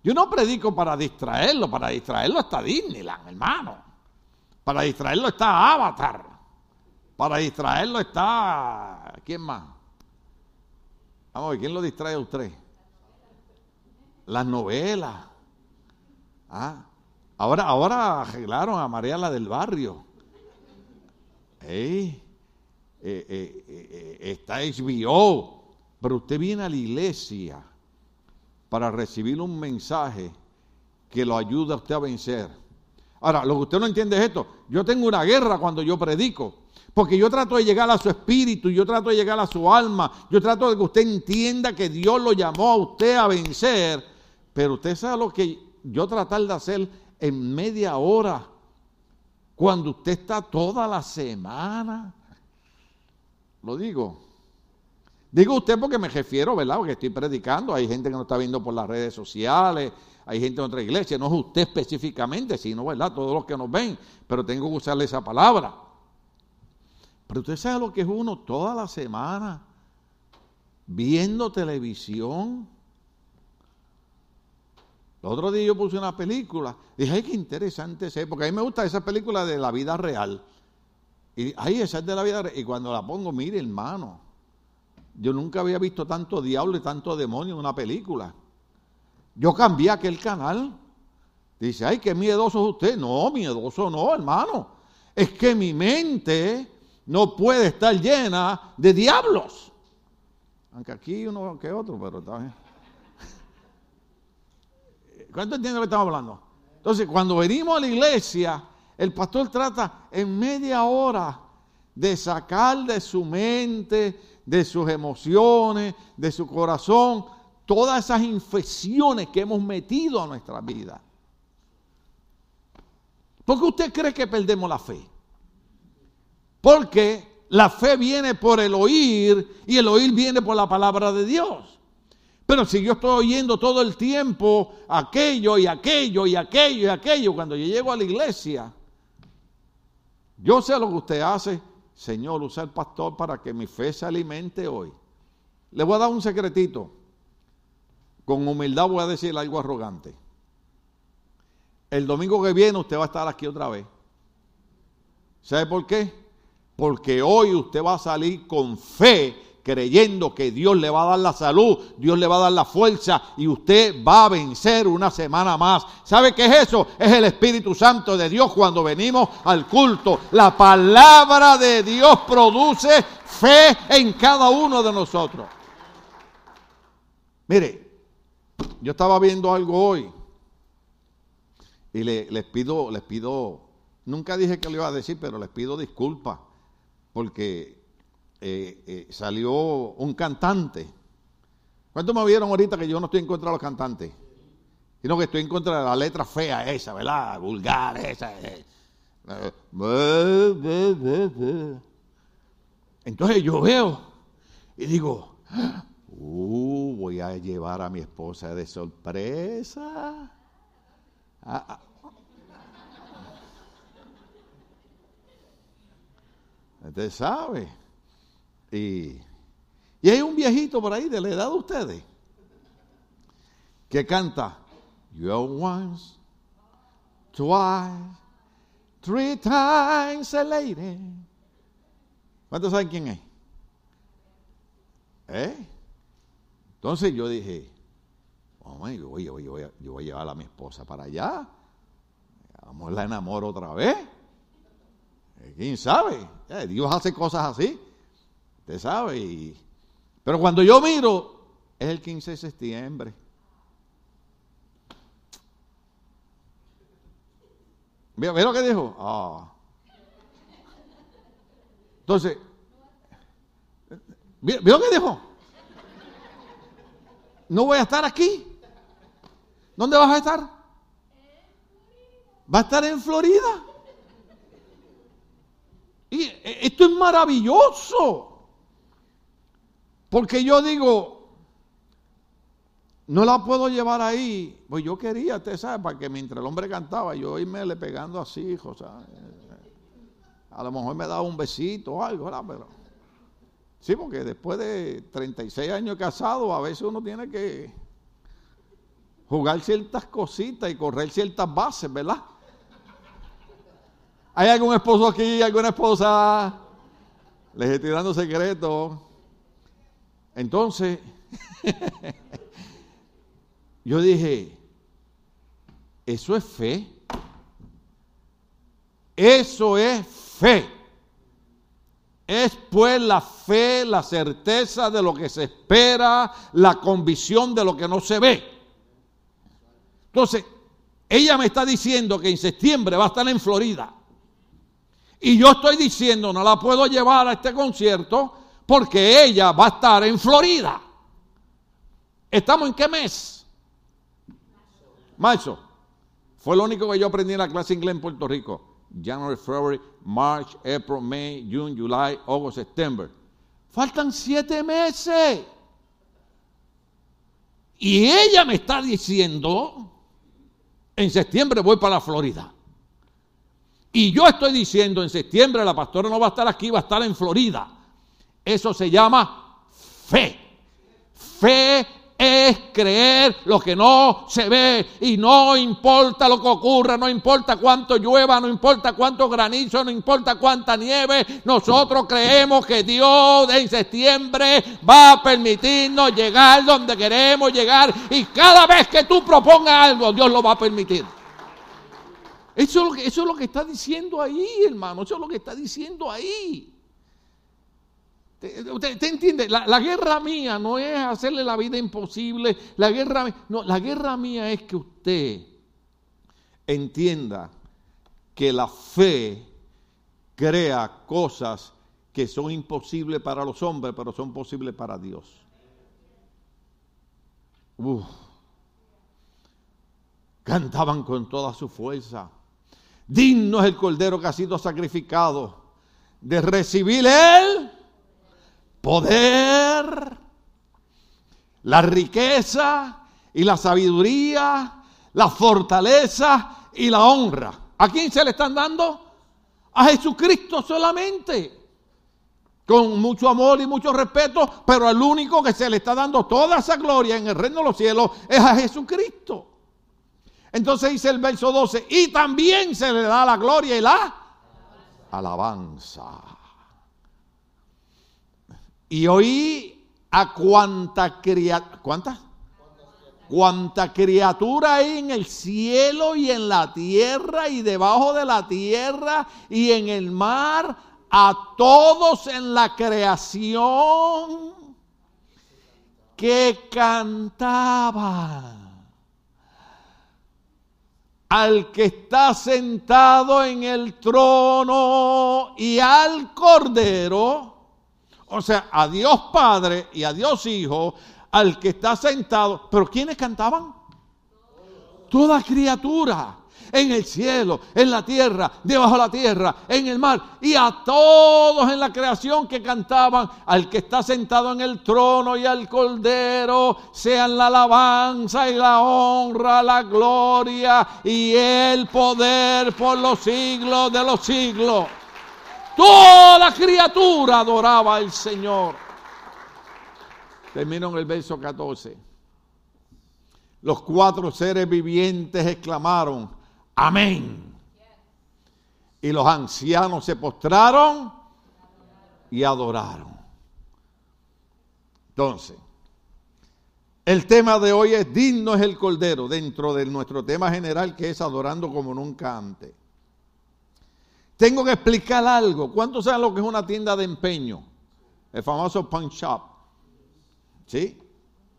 Speaker 1: Yo no predico para distraerlo, para distraerlo está Disneyland, hermano. Para distraerlo está Avatar. Para distraerlo está. ¿Quién más? Vamos a ver, ¿quién lo distrae a usted? Las novelas. Ah, ahora, ahora arreglaron a María la del barrio. Eh, eh, eh, está HBO. Pero usted viene a la iglesia para recibir un mensaje que lo ayude a usted a vencer. Ahora, lo que usted no entiende es esto. Yo tengo una guerra cuando yo predico. Porque yo trato de llegar a su espíritu, yo trato de llegar a su alma, yo trato de que usted entienda que Dios lo llamó a usted a vencer. Pero usted sabe lo que yo tratar de hacer en media hora, cuando usted está toda la semana. Lo digo. Digo usted porque me refiero, ¿verdad? Porque estoy predicando, hay gente que nos está viendo por las redes sociales, hay gente en otra iglesia, no es usted específicamente, sino, ¿verdad? Todos los que nos ven, pero tengo que usarle esa palabra. Pero usted sabe lo que es uno toda la semana viendo televisión. El otro día yo puse una película, dije, ay, qué interesante es, porque a mí me gusta esa película de la vida real. Y ay, esa es de la vida real. Y cuando la pongo, mire, hermano, yo nunca había visto tanto diablo y tanto demonio en una película. Yo cambié aquel canal. Dice, ay, qué miedoso es usted. No, miedoso no, hermano. Es que mi mente no puede estar llena de diablos. Aunque aquí uno que otro, pero está bien. ¿Cuánto entiende lo que estamos hablando? Entonces, cuando venimos a la iglesia, el pastor trata en media hora de sacar de su mente, de sus emociones, de su corazón, todas esas infecciones que hemos metido a nuestra vida. ¿Por qué usted cree que perdemos la fe? Porque la fe viene por el oír y el oír viene por la palabra de Dios. Pero si yo estoy oyendo todo el tiempo aquello y aquello y aquello y aquello, cuando yo llego a la iglesia, yo sé lo que usted hace, Señor, usa el pastor para que mi fe se alimente hoy. Le voy a dar un secretito. Con humildad voy a decir algo arrogante. El domingo que viene usted va a estar aquí otra vez. ¿Sabe por qué? Porque hoy usted va a salir con fe creyendo que Dios le va a dar la salud, Dios le va a dar la fuerza y usted va a vencer una semana más. ¿Sabe qué es eso? Es el Espíritu Santo de Dios cuando venimos al culto. La palabra de Dios produce fe en cada uno de nosotros. Mire, yo estaba viendo algo hoy y les pido, les pido, nunca dije que lo iba a decir, pero les pido disculpas porque eh, eh, salió un cantante. ¿Cuántos me vieron ahorita que yo no estoy en contra de los cantantes? Sino que estoy en contra de la letra fea esa, ¿verdad? Vulgar esa. Eh. Entonces yo veo y digo, uh, voy a llevar a mi esposa de sorpresa. Ah, ah. Usted sabe. Y, hay un viejito por ahí de la edad de ustedes que canta You're once, twice, three times a lady. ¿Cuántos saben quién es? ¿Eh? Entonces yo dije, Hombre, yo, voy, yo, voy, a- yo voy a llevar a mi esposa para allá. Vamos, la enamoro otra vez. ¿Quién sabe? Eh, Dios hace cosas así. Usted sabe. y- Pero cuando yo miro, es el 15 de septiembre. ¿Ve, lo que dijo? Ah. Entonces, ¿ve, ve lo que dijo? No voy a estar aquí. ¿Dónde vas a estar? Va a estar en Florida. Y eh, esto es maravilloso. Porque yo digo, no la puedo llevar ahí. Pues yo quería, usted sabe, para que mientras el hombre cantaba, yo irme le pegando así, hijo, ¿sabe? A lo mejor me daba un besito o algo, ¿verdad? Pero, sí, porque después de 36 años casado, a veces uno tiene que jugar ciertas cositas y correr ciertas bases, ¿verdad? ¿Hay algún esposo aquí, alguna esposa? Les estoy dando secretos. Entonces, yo dije, eso es fe. Eso es fe. Es pues la fe, la certeza de lo que se espera, la convicción de lo que no se ve. Entonces, ella me está diciendo que en septiembre va a estar en Florida. Y yo estoy diciendo, no la puedo llevar a este concierto porque ella va a estar en Florida. ¿Estamos en qué mes? Marzo. Fue lo único que yo aprendí en la clase inglés en Puerto Rico. January, February, March, April, May, June, July, August, September. Faltan siete meses. Y ella me está diciendo, en septiembre voy para Florida. Y yo estoy diciendo, en septiembre la pastora no va a estar aquí, va a estar en Florida. Eso se llama fe. Fe es creer lo que no se ve y no importa lo que ocurra, no importa cuánto llueva, no importa cuánto granizo, no importa cuánta nieve, nosotros creemos que Dios en septiembre va a permitirnos llegar donde queremos llegar y cada vez que tú propongas algo, Dios lo va a permitir. Eso es, lo que, eso es lo que está diciendo ahí, hermano. Eso es lo que está diciendo ahí. ¿Usted, entiende? La, guerra mía no es hacerle la vida imposible. La guerra, no, la guerra mía es que usted entienda que la fe crea cosas que son imposibles para los hombres, pero son posibles para Dios. Cantaban con toda su fuerza. Digno es el cordero que ha sido sacrificado de recibir el poder, la riqueza y la sabiduría, la fortaleza y la honra. ¿A quién se le están dando? A Jesucristo solamente. Con mucho amor y mucho respeto, pero al único que se le está dando toda esa gloria en el reino de los cielos es a Jesucristo. Entonces dice el verso 12, y también se le da la gloria y la alabanza. Y oí a cuanta criatura, ¿cuántas? Cuanta criatura hay en el cielo y en la tierra y debajo de la tierra y en el mar, a todos en la creación que cantaban al que está sentado en el trono y al cordero, o sea, a Dios Padre y a Dios Hijo, al que está sentado. ¿Pero quiénes cantaban? Toda criatura. En el cielo, en la tierra, debajo de la tierra, en el mar, y a todos en la creación que cantaban, al que está sentado en el trono y al cordero, sean la alabanza y la honra, la gloria y el poder por los siglos de los siglos. Toda criatura adoraba al Señor. Termino en el verso 14. Los cuatro seres vivientes exclamaron, amén. Y los ancianos se postraron y adoraron. Entonces, El tema de hoy es digno es el Cordero, dentro de nuestro tema general que es adorando como nunca antes. Tengo que explicar algo. ¿Cuántos saben lo que es una tienda de empeño? El famoso pawn shop. ¿Sí?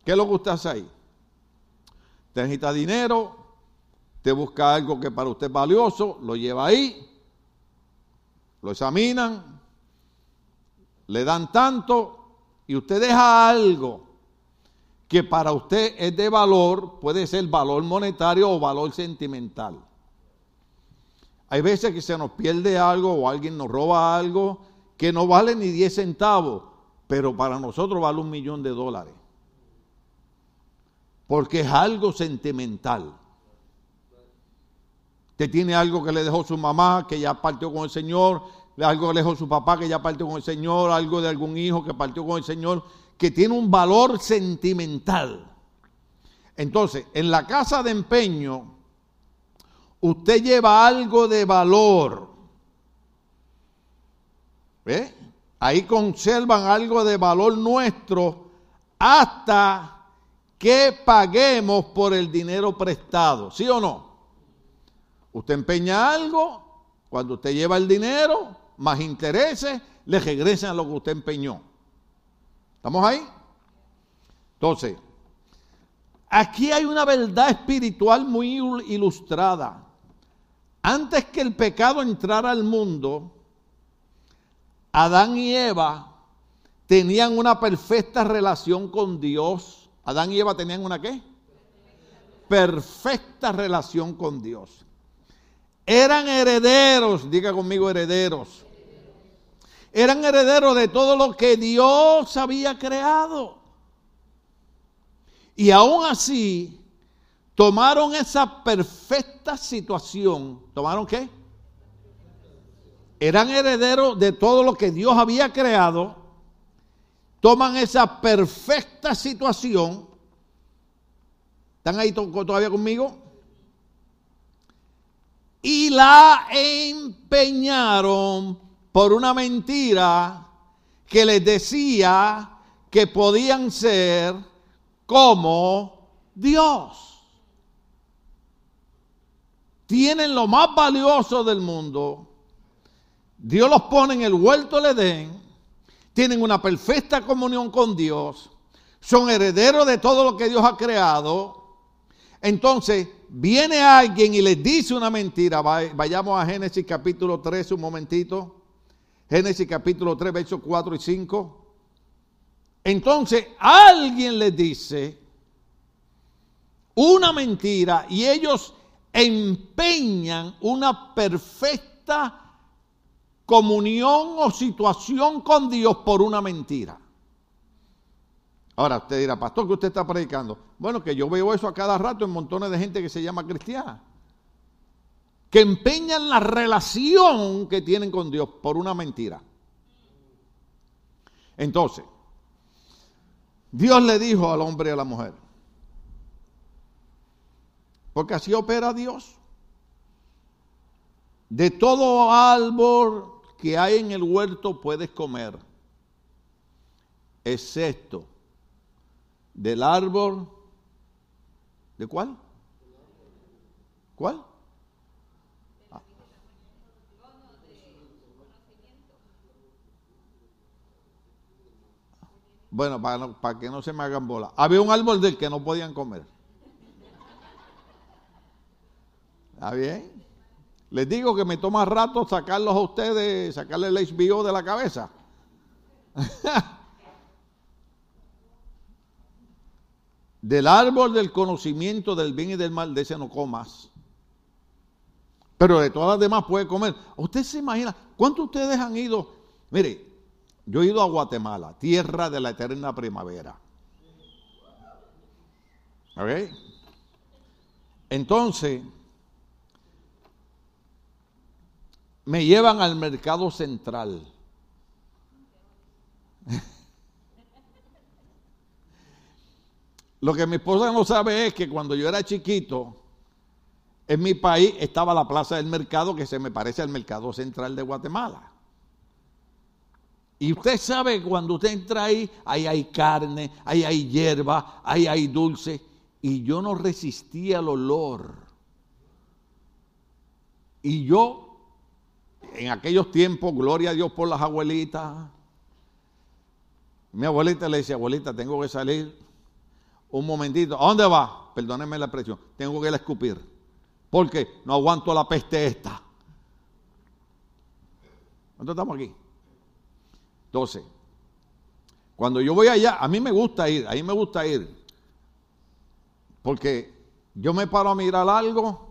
Speaker 1: ¿Qué es lo que usted hace ahí? Te necesita dinero, te busca algo que para usted es valioso, lo lleva ahí, lo examinan, le dan tanto y usted deja algo que para usted es de valor, puede ser valor monetario o valor sentimental. Hay veces que se nos pierde algo o alguien nos roba algo que no vale ni 10 centavos, pero para nosotros vale un millón de dólares. Porque es algo sentimental. Usted tiene algo que le dejó su mamá, que ya partió con el Señor, algo que le dejó su papá, que ya partió con el Señor, algo de algún hijo que partió con el Señor, que tiene un valor sentimental. Entonces, en la casa de empeño, usted lleva algo de valor. ¿Ve? Ahí conservan algo de valor nuestro hasta que paguemos por el dinero prestado. ¿Sí o no? Usted empeña algo, cuando usted lleva el dinero, más intereses, le regresan lo que usted empeñó. ¿Estamos ahí? Entonces, aquí hay una verdad espiritual muy ilustrada. Antes que el pecado entrara al mundo, Adán y Eva tenían una perfecta relación con Dios. Adán y Eva tenían una qué? Perfecta relación con Dios. Eran herederos, diga conmigo herederos. Eran herederos de todo lo que Dios había creado. Y aún así, tomaron esa perfecta situación. ¿Tomaron qué? Eran herederos de todo lo que Dios había creado. Toman esa perfecta situación. ¿Están ahí todavía conmigo? Y la empeñaron por una mentira que les decía que podían ser como Dios tienen lo más valioso del mundo, Dios los pone en el huerto del Edén, tienen una perfecta comunión con Dios, son herederos de todo lo que Dios ha creado. Entonces, viene alguien y les dice una mentira. Vayamos a Génesis capítulo 3 un momentito. Génesis capítulo 3, versos 4 y 5. Entonces, alguien les dice una mentira y ellos empeñan una perfecta comunión o situación con Dios por una mentira. Ahora usted dirá, pastor, que usted está predicando? Bueno, que yo veo eso a cada rato en montones de gente que se llama cristiana. Que empeñan la relación que tienen con Dios por una mentira. Entonces, Dios le dijo al hombre y a la mujer, porque así opera Dios. De todo árbol que hay en el huerto puedes comer, excepto del árbol. ¿De cuál? ¿Cuál? Bueno, para, para, que no se me hagan bola. Había un árbol del que no podían comer. ¿Está bien? Les digo que me toma rato sacarlos a ustedes, sacarle el HBO de la cabeza. del árbol del conocimiento del bien y del mal, de ese no comas. Pero de todas las demás puede comer. Usted se imagina, ¿cuántos de ustedes han ido? Mire, yo he ido a Guatemala, tierra de la eterna primavera. ¿Ok? Entonces, me llevan al mercado central. Lo que mi esposa no sabe es que cuando yo era chiquito, en mi país estaba la plaza del mercado que se me parece al mercado central de Guatemala. Y usted sabe que cuando usted entra ahí, ahí hay carne, ahí hay hierba, ahí hay dulce. Y yo no resistía al olor. Y yo, en aquellos tiempos, gloria a Dios por las abuelitas. Mi abuelita le decía, abuelita, tengo que salir un momentito. ¿A dónde va? Perdóneme la expresión. Tengo que ir a escupir. Porque no aguanto la peste esta. ¿Cuánto estamos aquí? 12. Cuando yo voy allá, a mí me gusta ir, a mí me gusta ir. Porque yo me paro a mirar algo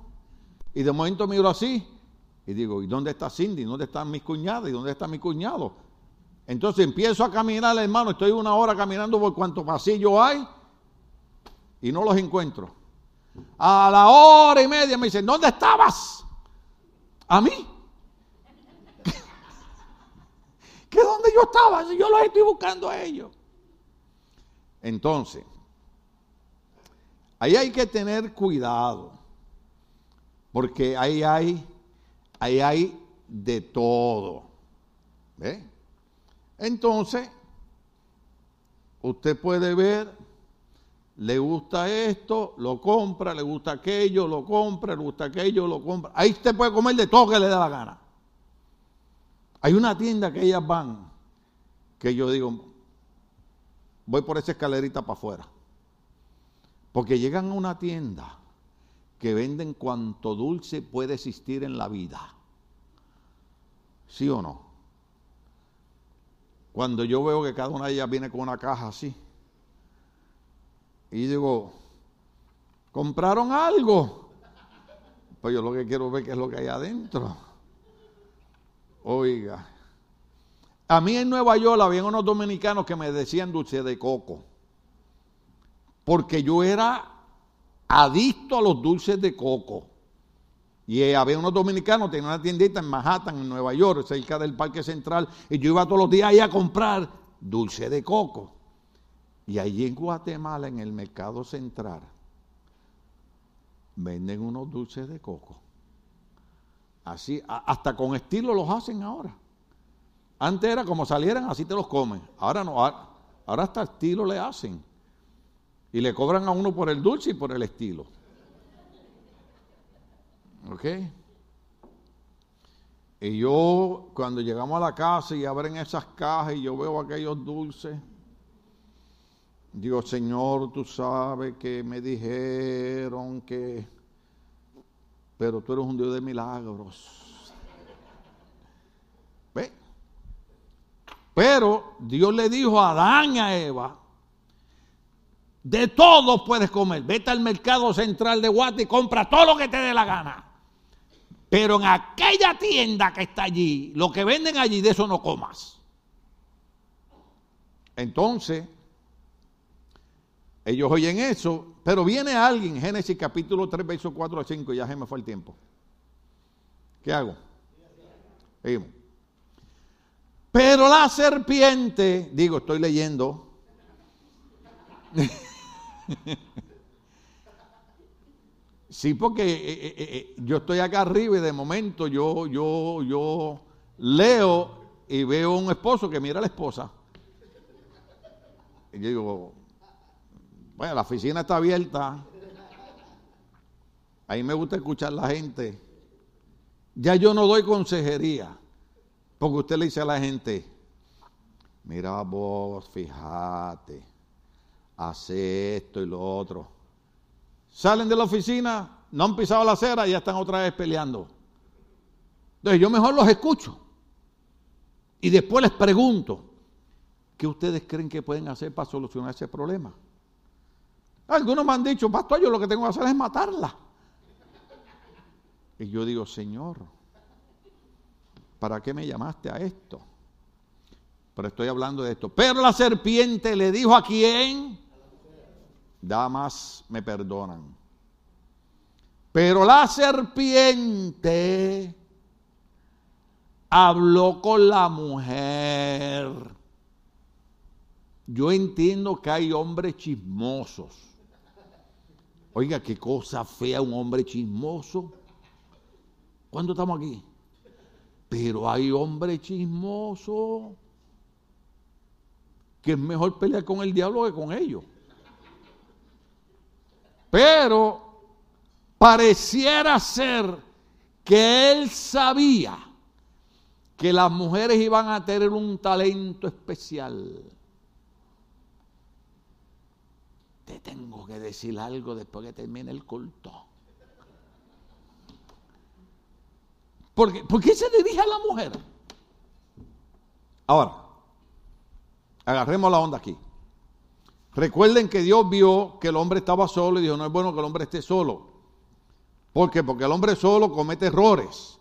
Speaker 1: y de momento miro así y digo, ¿y dónde está Cindy? ¿Dónde están mis cuñadas? ¿Y dónde está mi cuñado? Entonces empiezo a caminar, hermano, estoy una hora caminando por cuanto pasillo hay y no los encuentro. A la hora y media me dicen, ¿dónde estabas? A mí. que donde yo estaba, si yo los estoy buscando a ellos. Entonces, ahí hay que tener cuidado, porque ahí hay, ahí hay de todo. ¿Ve? Entonces, usted puede ver, le gusta esto, lo compra, le gusta aquello, lo compra, le gusta aquello, lo compra. Ahí usted puede comer de todo que le dé la gana. Hay una tienda que ellas van, que yo digo, voy por esa escalerita para afuera. Porque llegan a una tienda que venden cuanto dulce puede existir en la vida. ¿Sí o no? Cuando yo veo que cada una de ellas viene con una caja así, y digo, ¿compraron algo? Pues yo lo que quiero ver es lo que hay adentro. Oiga, a mí en Nueva York había unos dominicanos que me decían dulce de coco, porque yo era adicto a los dulces de coco. Y había unos dominicanos, tenían una tiendita en Manhattan, en Nueva York, cerca del Parque Central, y yo iba todos los días ahí a comprar dulce de coco. Y allí en Guatemala, en el mercado central, venden unos dulces de coco. Así, hasta con estilo los hacen ahora. Antes era como salieran, así te los comen. Ahora no, ahora hasta estilo le hacen. Y le cobran a uno por el dulce y por el estilo. ¿Ok? Y yo, cuando llegamos a la casa y abren esas cajas y yo veo aquellos dulces, digo, Señor, tú sabes que me dijeron que pero tú eres un Dios de milagros. ¿Ve? Pero Dios le dijo a Adán y a Eva, de todo puedes comer. Vete al mercado central de Guate y compra todo lo que te dé la gana. Pero en aquella tienda que está allí, lo que venden allí, de eso no comas. Entonces, ellos oyen eso, pero viene alguien, Génesis capítulo 3, versos 4 a 5, ya se me fue el tiempo. ¿Qué hago? Seguimos. Pero la serpiente, digo, estoy leyendo. sí, porque eh, eh, eh, yo estoy acá arriba y de momento yo, yo, yo leo y veo un esposo que mira a la esposa. Y yo digo, bueno, la oficina está abierta. Ahí me gusta escuchar la gente. Ya yo no doy consejería. Porque usted le dice a la gente, mira vos, fíjate, hace esto y lo otro. Salen de la oficina, no han pisado la acera y ya están otra vez peleando. Entonces yo mejor los escucho. Y después les pregunto, ¿qué ustedes creen que pueden hacer para solucionar ese problema? Algunos me han dicho, pastor, yo lo que tengo que hacer es matarla. Y yo digo, Señor, ¿para qué me llamaste a esto? Pero estoy hablando de esto. Pero la serpiente le dijo a quién, damas me perdonan. Pero la serpiente habló con la mujer. Yo entiendo que hay hombres chismosos Oiga, qué cosa fea un hombre chismoso. ¿Cuándo estamos aquí? Pero hay hombre chismoso. que es mejor pelear con el diablo que con ellos. Pero pareciera ser que él sabía que las mujeres iban a tener un talento especial. Te tengo que decir algo después que termine el culto. ¿Por qué, ¿Por qué se dirige a la mujer? Ahora, agarremos la onda aquí. Recuerden que Dios vio que el hombre estaba solo y dijo, no es bueno que el hombre esté solo. ¿Por qué? Porque el hombre solo comete errores.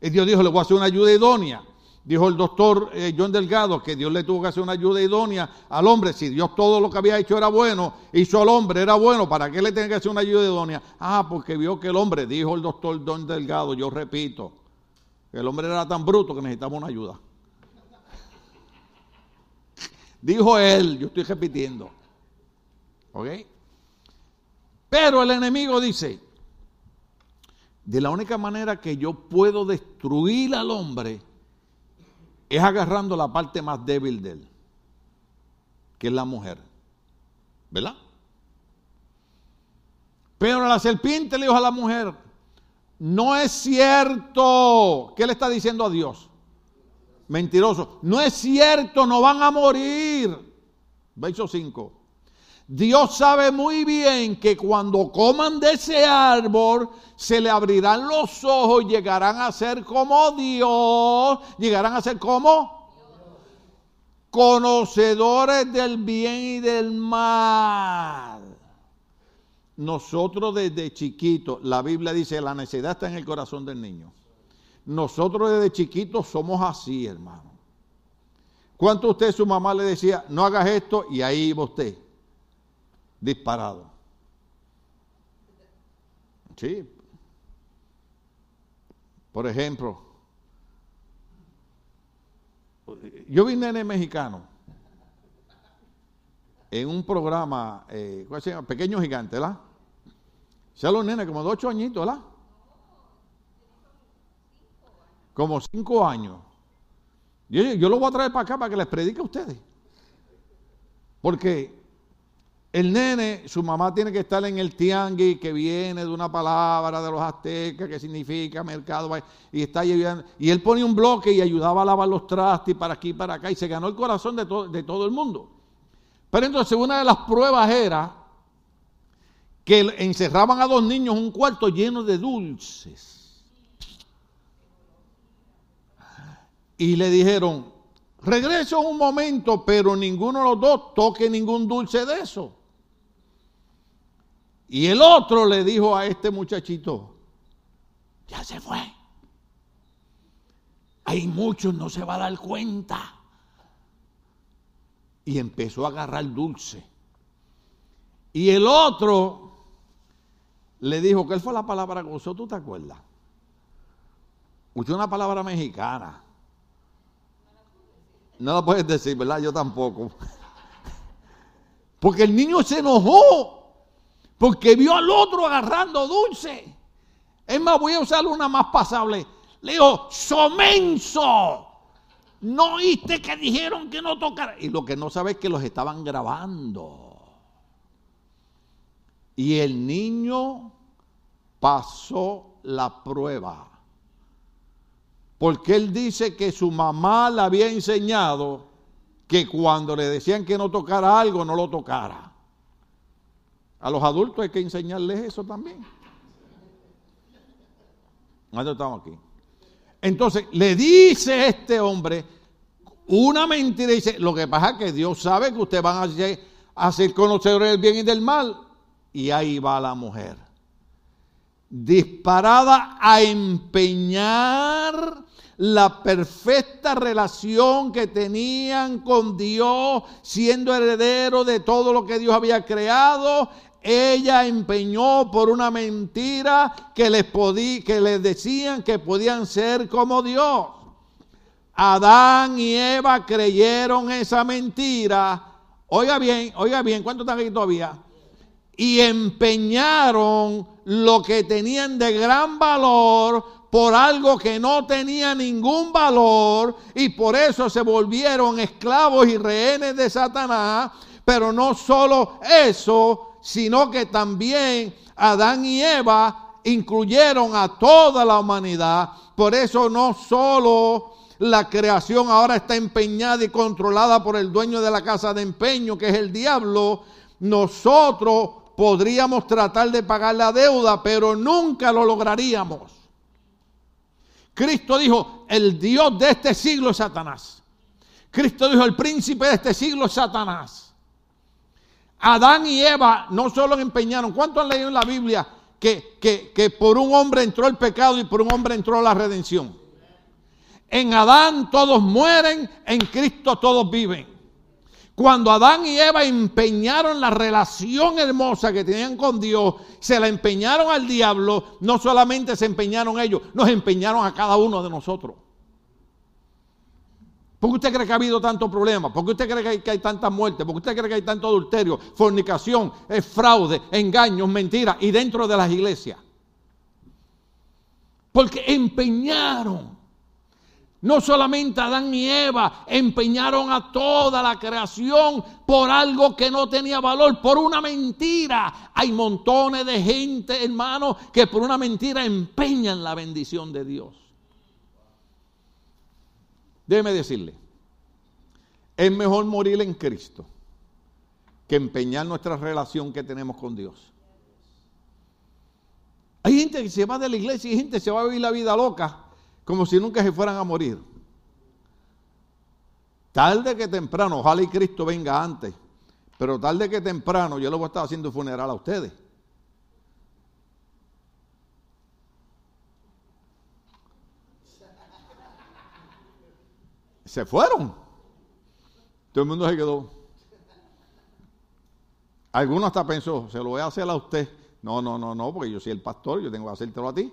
Speaker 1: Y Dios dijo, le voy a hacer una ayuda idónea. Dijo el doctor eh, John Delgado que Dios le tuvo que hacer una ayuda idónea al hombre. Si Dios todo lo que había hecho era bueno, hizo al hombre, era bueno, ¿para qué le tiene que hacer una ayuda idónea? Ah, porque vio que el hombre, dijo el doctor John Delgado, yo repito, que el hombre era tan bruto que necesitaba una ayuda. Dijo él, yo estoy repitiendo. ¿Ok? Pero el enemigo dice, de la única manera que yo puedo destruir al hombre es agarrando la parte más débil de él, que es la mujer. ¿Verdad? Pero la serpiente le dijo a la mujer, no es cierto. ¿Qué le está diciendo a Dios? Mentiroso. No es cierto, no van a morir. Verso 5. Dios sabe muy bien que cuando coman de ese árbol, se le abrirán los ojos y llegarán a ser como Dios. Llegarán a ser como conocedores del bien y del mal. Nosotros desde chiquitos, la Biblia dice, la necesidad está en el corazón del niño. Nosotros desde chiquitos somos así, hermano. ¿Cuánto usted, su mamá le decía, no hagas esto? Y ahí iba usted, disparado. Sí. Por ejemplo, yo vi nene mexicano en un programa, eh, ¿cuál se llama? Pequeño Gigante, ¿verdad? Ya los nenes como de ocho añitos, ¿verdad? Como cinco años. Yo, lo voy a traer para acá para que les predique a ustedes. Porque el nene, su mamá tiene que estar en el tianguis que viene de una palabra de los aztecas que significa mercado. Y, está y él pone un bloque y ayudaba a lavar los trastes para aquí para acá y se ganó el corazón de, de todo el mundo. Pero entonces una de las pruebas era que encerraban a dos niños en un cuarto lleno de dulces. Y le dijeron, regreso un momento, pero ninguno de los dos toque ningún dulce de eso. Y el otro le dijo a este muchachito, ya se fue. Hay muchos, no se va a dar cuenta. Y empezó a agarrar dulce. Y el otro le dijo, ¿qué fue la palabra que usó? ¿Tú te acuerdas? Usó una palabra mexicana. No lo puedes decir, ¿verdad? Yo tampoco. Porque el niño se enojó. Porque vio al otro agarrando dulce. Es más, voy a usar una más pasable. Le dijo, somenso. No oíste que dijeron que no tocara. Y lo que no sabe es que los estaban grabando. Y el niño pasó la prueba. Porque él dice que su mamá le había enseñado que cuando le decían que no tocara algo, no lo tocara. A los adultos hay que enseñarles eso también. ¿Dónde estamos aquí? Entonces le dice este hombre una mentira. Dice: Lo que pasa es que Dios sabe que ustedes van a ser, a ser conocedores del bien y del mal. Y ahí va la mujer. Disparada a empeñar la perfecta relación que tenían con Dios, siendo heredero de todo lo que Dios había creado, ella empeñó por una mentira que les, que les decían que podían ser como Dios. Adán y Eva creyeron esa mentira. Oiga bien, oiga bien, ¿cuánto están aquí todavía? Y empeñaron lo que tenían de gran valor por algo que no tenía ningún valor y por eso se volvieron esclavos y rehenes de Satanás. Pero no solo eso, sino que también Adán y Eva incluyeron a toda la humanidad. Por eso no solo la creación ahora está empeñada y controlada por el dueño de la casa de empeño, que es el diablo, nosotros podríamos tratar de pagar la deuda, pero nunca lo lograríamos. Cristo dijo, el Dios de este siglo es Satanás. Cristo dijo, el príncipe de este siglo es Satanás. Adán y Eva no solo empeñaron, ¿cuánto han leído en la Biblia que, que, que por un hombre entró el pecado y por un hombre entró la redención? En Adán todos mueren, en Cristo todos viven. Cuando Adán y Eva empeñaron la relación hermosa que tenían con Dios, se la empeñaron al diablo, no solamente se empeñaron ellos, nos empeñaron a cada uno de nosotros. ¿Por qué usted cree que ha habido tantos problemas? ¿Por qué usted cree que hay, que hay? ¿Por qué usted cree que hay tanto adulterio, fornicación, fraude, engaños, mentiras y dentro de las iglesias? Porque empeñaron no solamente Adán y Eva empeñaron a toda la creación por algo que no tenía valor, por una mentira. Hay montones de gente, hermano, que por una mentira empeñan la bendición de Dios. Déjeme decirle, es mejor morir en Cristo que empeñar nuestra relación que tenemos con Dios. Hay gente que se va de la iglesia y gente que se va a vivir la vida loca como si nunca se fueran a morir. Tarde que temprano, ojalá y Cristo venga antes, pero tarde que temprano yo le voy a estar haciendo funeral a ustedes. Se fueron. Todo el mundo se quedó. Algunos hasta pensó, se lo voy a hacer a usted. No, no, no, no, porque yo soy el pastor, yo tengo que hacértelo a ti.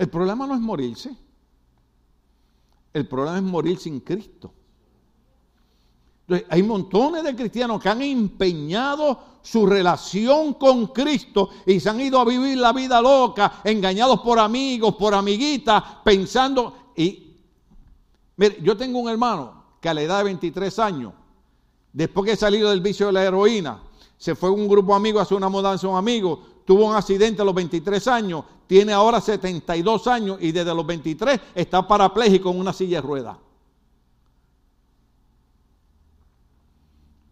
Speaker 1: El problema no es morirse. El problema es morir sin Cristo. Entonces, hay montones de cristianos que han empeñado su relación con Cristo y se han ido a vivir la vida loca, engañados por amigos, por amiguitas, pensando. Y mire, yo tengo un hermano que a la edad de 23 años, después que salido del vicio de la heroína, se fue un grupo de amigos a hacer una mudanza a un amigo, tuvo un accidente a los 23 años, tiene ahora 72 años y desde los 23 está parapléjico en una silla de ruedas.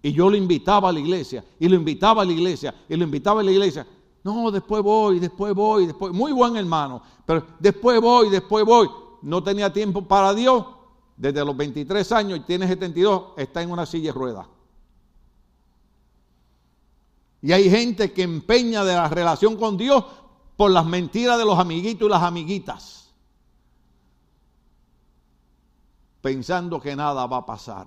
Speaker 1: Y yo lo invitaba a la iglesia, y lo invitaba a la iglesia, y lo invitaba a la iglesia. No, después voy, después voy, después. Muy buen hermano, pero después voy, después voy. No tenía tiempo para Dios. Desde los 23 años y tiene 72, está en una silla de ruedas. Y hay gente que empeña de la relación con Dios por las mentiras de los amiguitos y las amiguitas, pensando que nada va a pasar.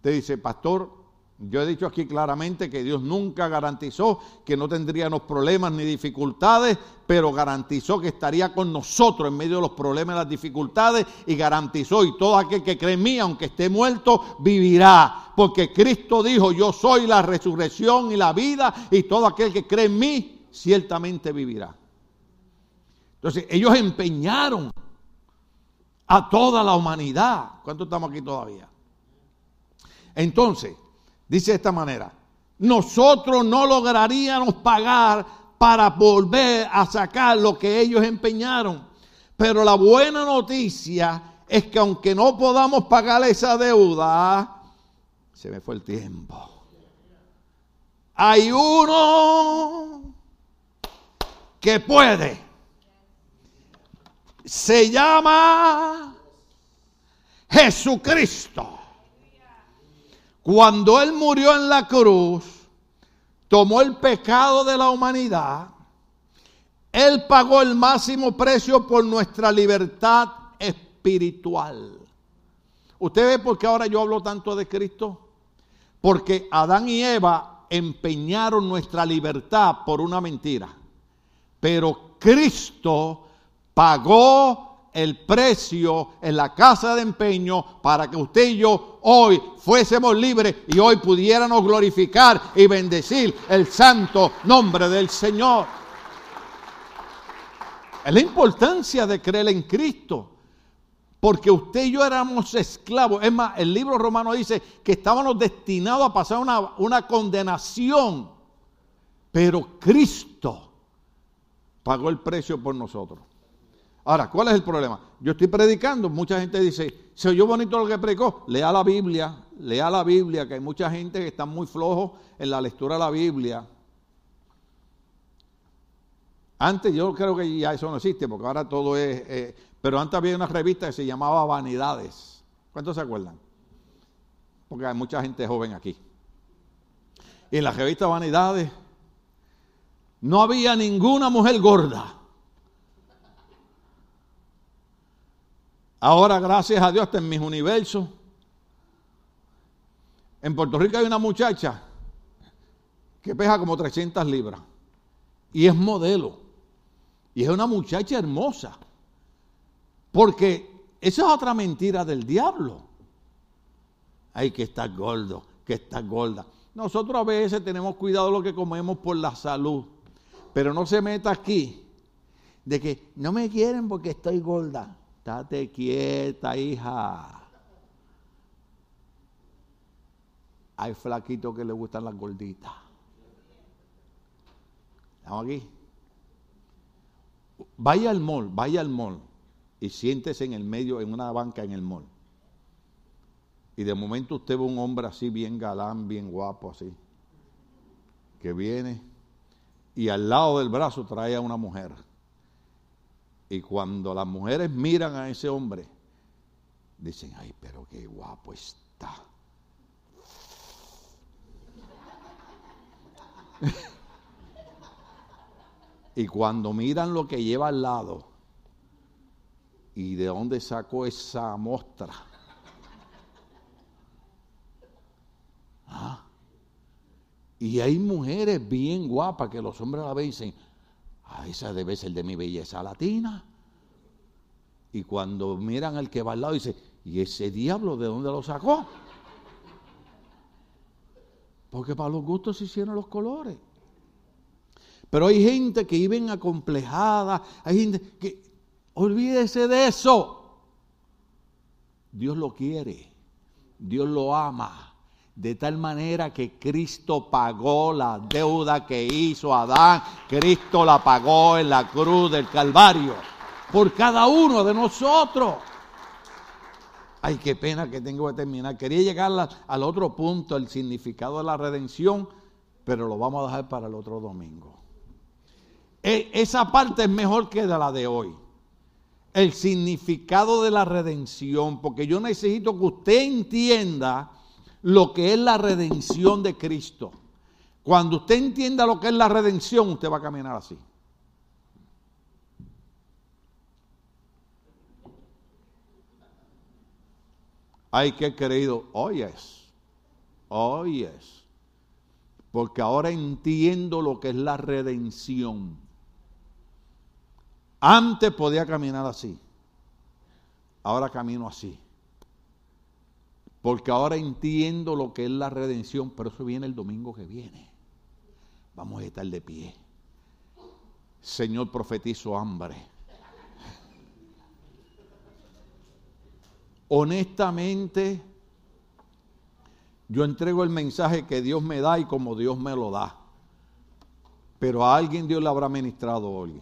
Speaker 1: Te dice, pastor, yo he dicho aquí claramente que Dios nunca garantizó que no tendríamos problemas ni dificultades, pero garantizó que estaría con nosotros en medio de los problemas y las dificultades y garantizó, y todo aquel que cree en mí, aunque esté muerto, vivirá. Porque Cristo dijo, yo soy la resurrección y la vida, y todo aquel que cree en mí, ciertamente vivirá. Entonces, ellos empeñaron a toda la humanidad. ¿Cuántos estamos aquí todavía? Entonces, Dice de esta manera, nosotros no lograríamos pagar para volver a sacar lo que ellos empeñaron. Pero la buena noticia es que aunque no podamos pagar esa deuda, se me fue el tiempo. Hay uno que puede. Se llama Jesucristo. Cuando Él murió en la cruz, tomó el pecado de la humanidad, Él pagó el máximo precio por nuestra libertad espiritual. ¿Usted ve por qué ahora yo hablo tanto de Cristo? Porque Adán y Eva empeñaron nuestra libertad por una mentira. Pero Cristo pagó el precio en la casa de empeño para que usted y yo hoy fuésemos libres y hoy pudiéramos glorificar y bendecir el santo nombre del Señor. Es la importancia de creer en Cristo. Porque usted y yo éramos esclavos. Es más, el libro romano dice que estábamos destinados a pasar una, una condenación. Pero Cristo pagó el precio por nosotros. Ahora, ¿cuál es el problema? Yo estoy predicando, mucha gente dice, se oyó bonito lo que predicó, lea la Biblia, lea la Biblia, que hay mucha gente que está muy flojo en la lectura de la Biblia. Antes yo creo que ya eso no existe, porque ahora todo es... Eh, pero antes había una revista que se llamaba Vanidades. ¿Cuántos se acuerdan? Porque hay mucha gente joven aquí. Y en la revista Vanidades no había ninguna mujer gorda. Ahora, gracias a Dios, está en mis universos. En Puerto Rico hay una muchacha que pesa como 300 libras y es modelo. Y es una muchacha hermosa. Porque esa es otra mentira del diablo. Hay que estar gordo, que estar gorda. Nosotros a veces tenemos cuidado lo que comemos por la salud. Pero no se meta aquí de que no me quieren porque estoy gorda. Estate quieta, hija. Hay flaquitos que le gustan las gorditas. ¿Estamos aquí? Vaya al mall, vaya al mall y siéntese en el medio, en una banca en el mall. Y de momento usted ve un hombre así, bien galán, bien guapo, así, que viene y al lado del brazo trae a una mujer. Y cuando las mujeres miran a ese hombre, dicen, ay, pero qué guapo está. y cuando miran lo que lleva al lado, ¿Y de dónde sacó esa mostra? ¿Ah? Y hay mujeres bien guapas que los hombres la ven dicen, ah, esa debe ser de mi belleza latina. Y cuando miran al que va al lado, dice, ¿y ese diablo de dónde lo sacó? Porque para los gustos se hicieron los colores. Pero hay gente que viven acomplejada, hay gente que Olvídese de eso. Dios lo quiere, Dios lo ama. De tal manera que Cristo pagó la deuda que hizo Adán. Cristo la pagó en la cruz del Calvario. Por cada uno de nosotros. Ay, qué pena que tengo que terminar. Quería llegar al otro punto, el significado de la redención, pero lo vamos a dejar para el otro domingo. E, esa parte es mejor que la de hoy el significado de la redención, porque yo necesito que usted entienda lo que es la redención de Cristo. Cuando usted entienda lo que es la redención, usted va a caminar así. Hay que creído, oyes, oyes, porque ahora entiendo lo que es la redención. Antes podía caminar así. Ahora camino así. Porque ahora entiendo lo que es la redención, pero eso viene el domingo que viene. Vamos a estar de pie. Señor, profetizo hambre. Honestamente, yo entrego el mensaje que Dios me da y como Dios me lo da. Pero a alguien Dios le habrá ministrado hoy.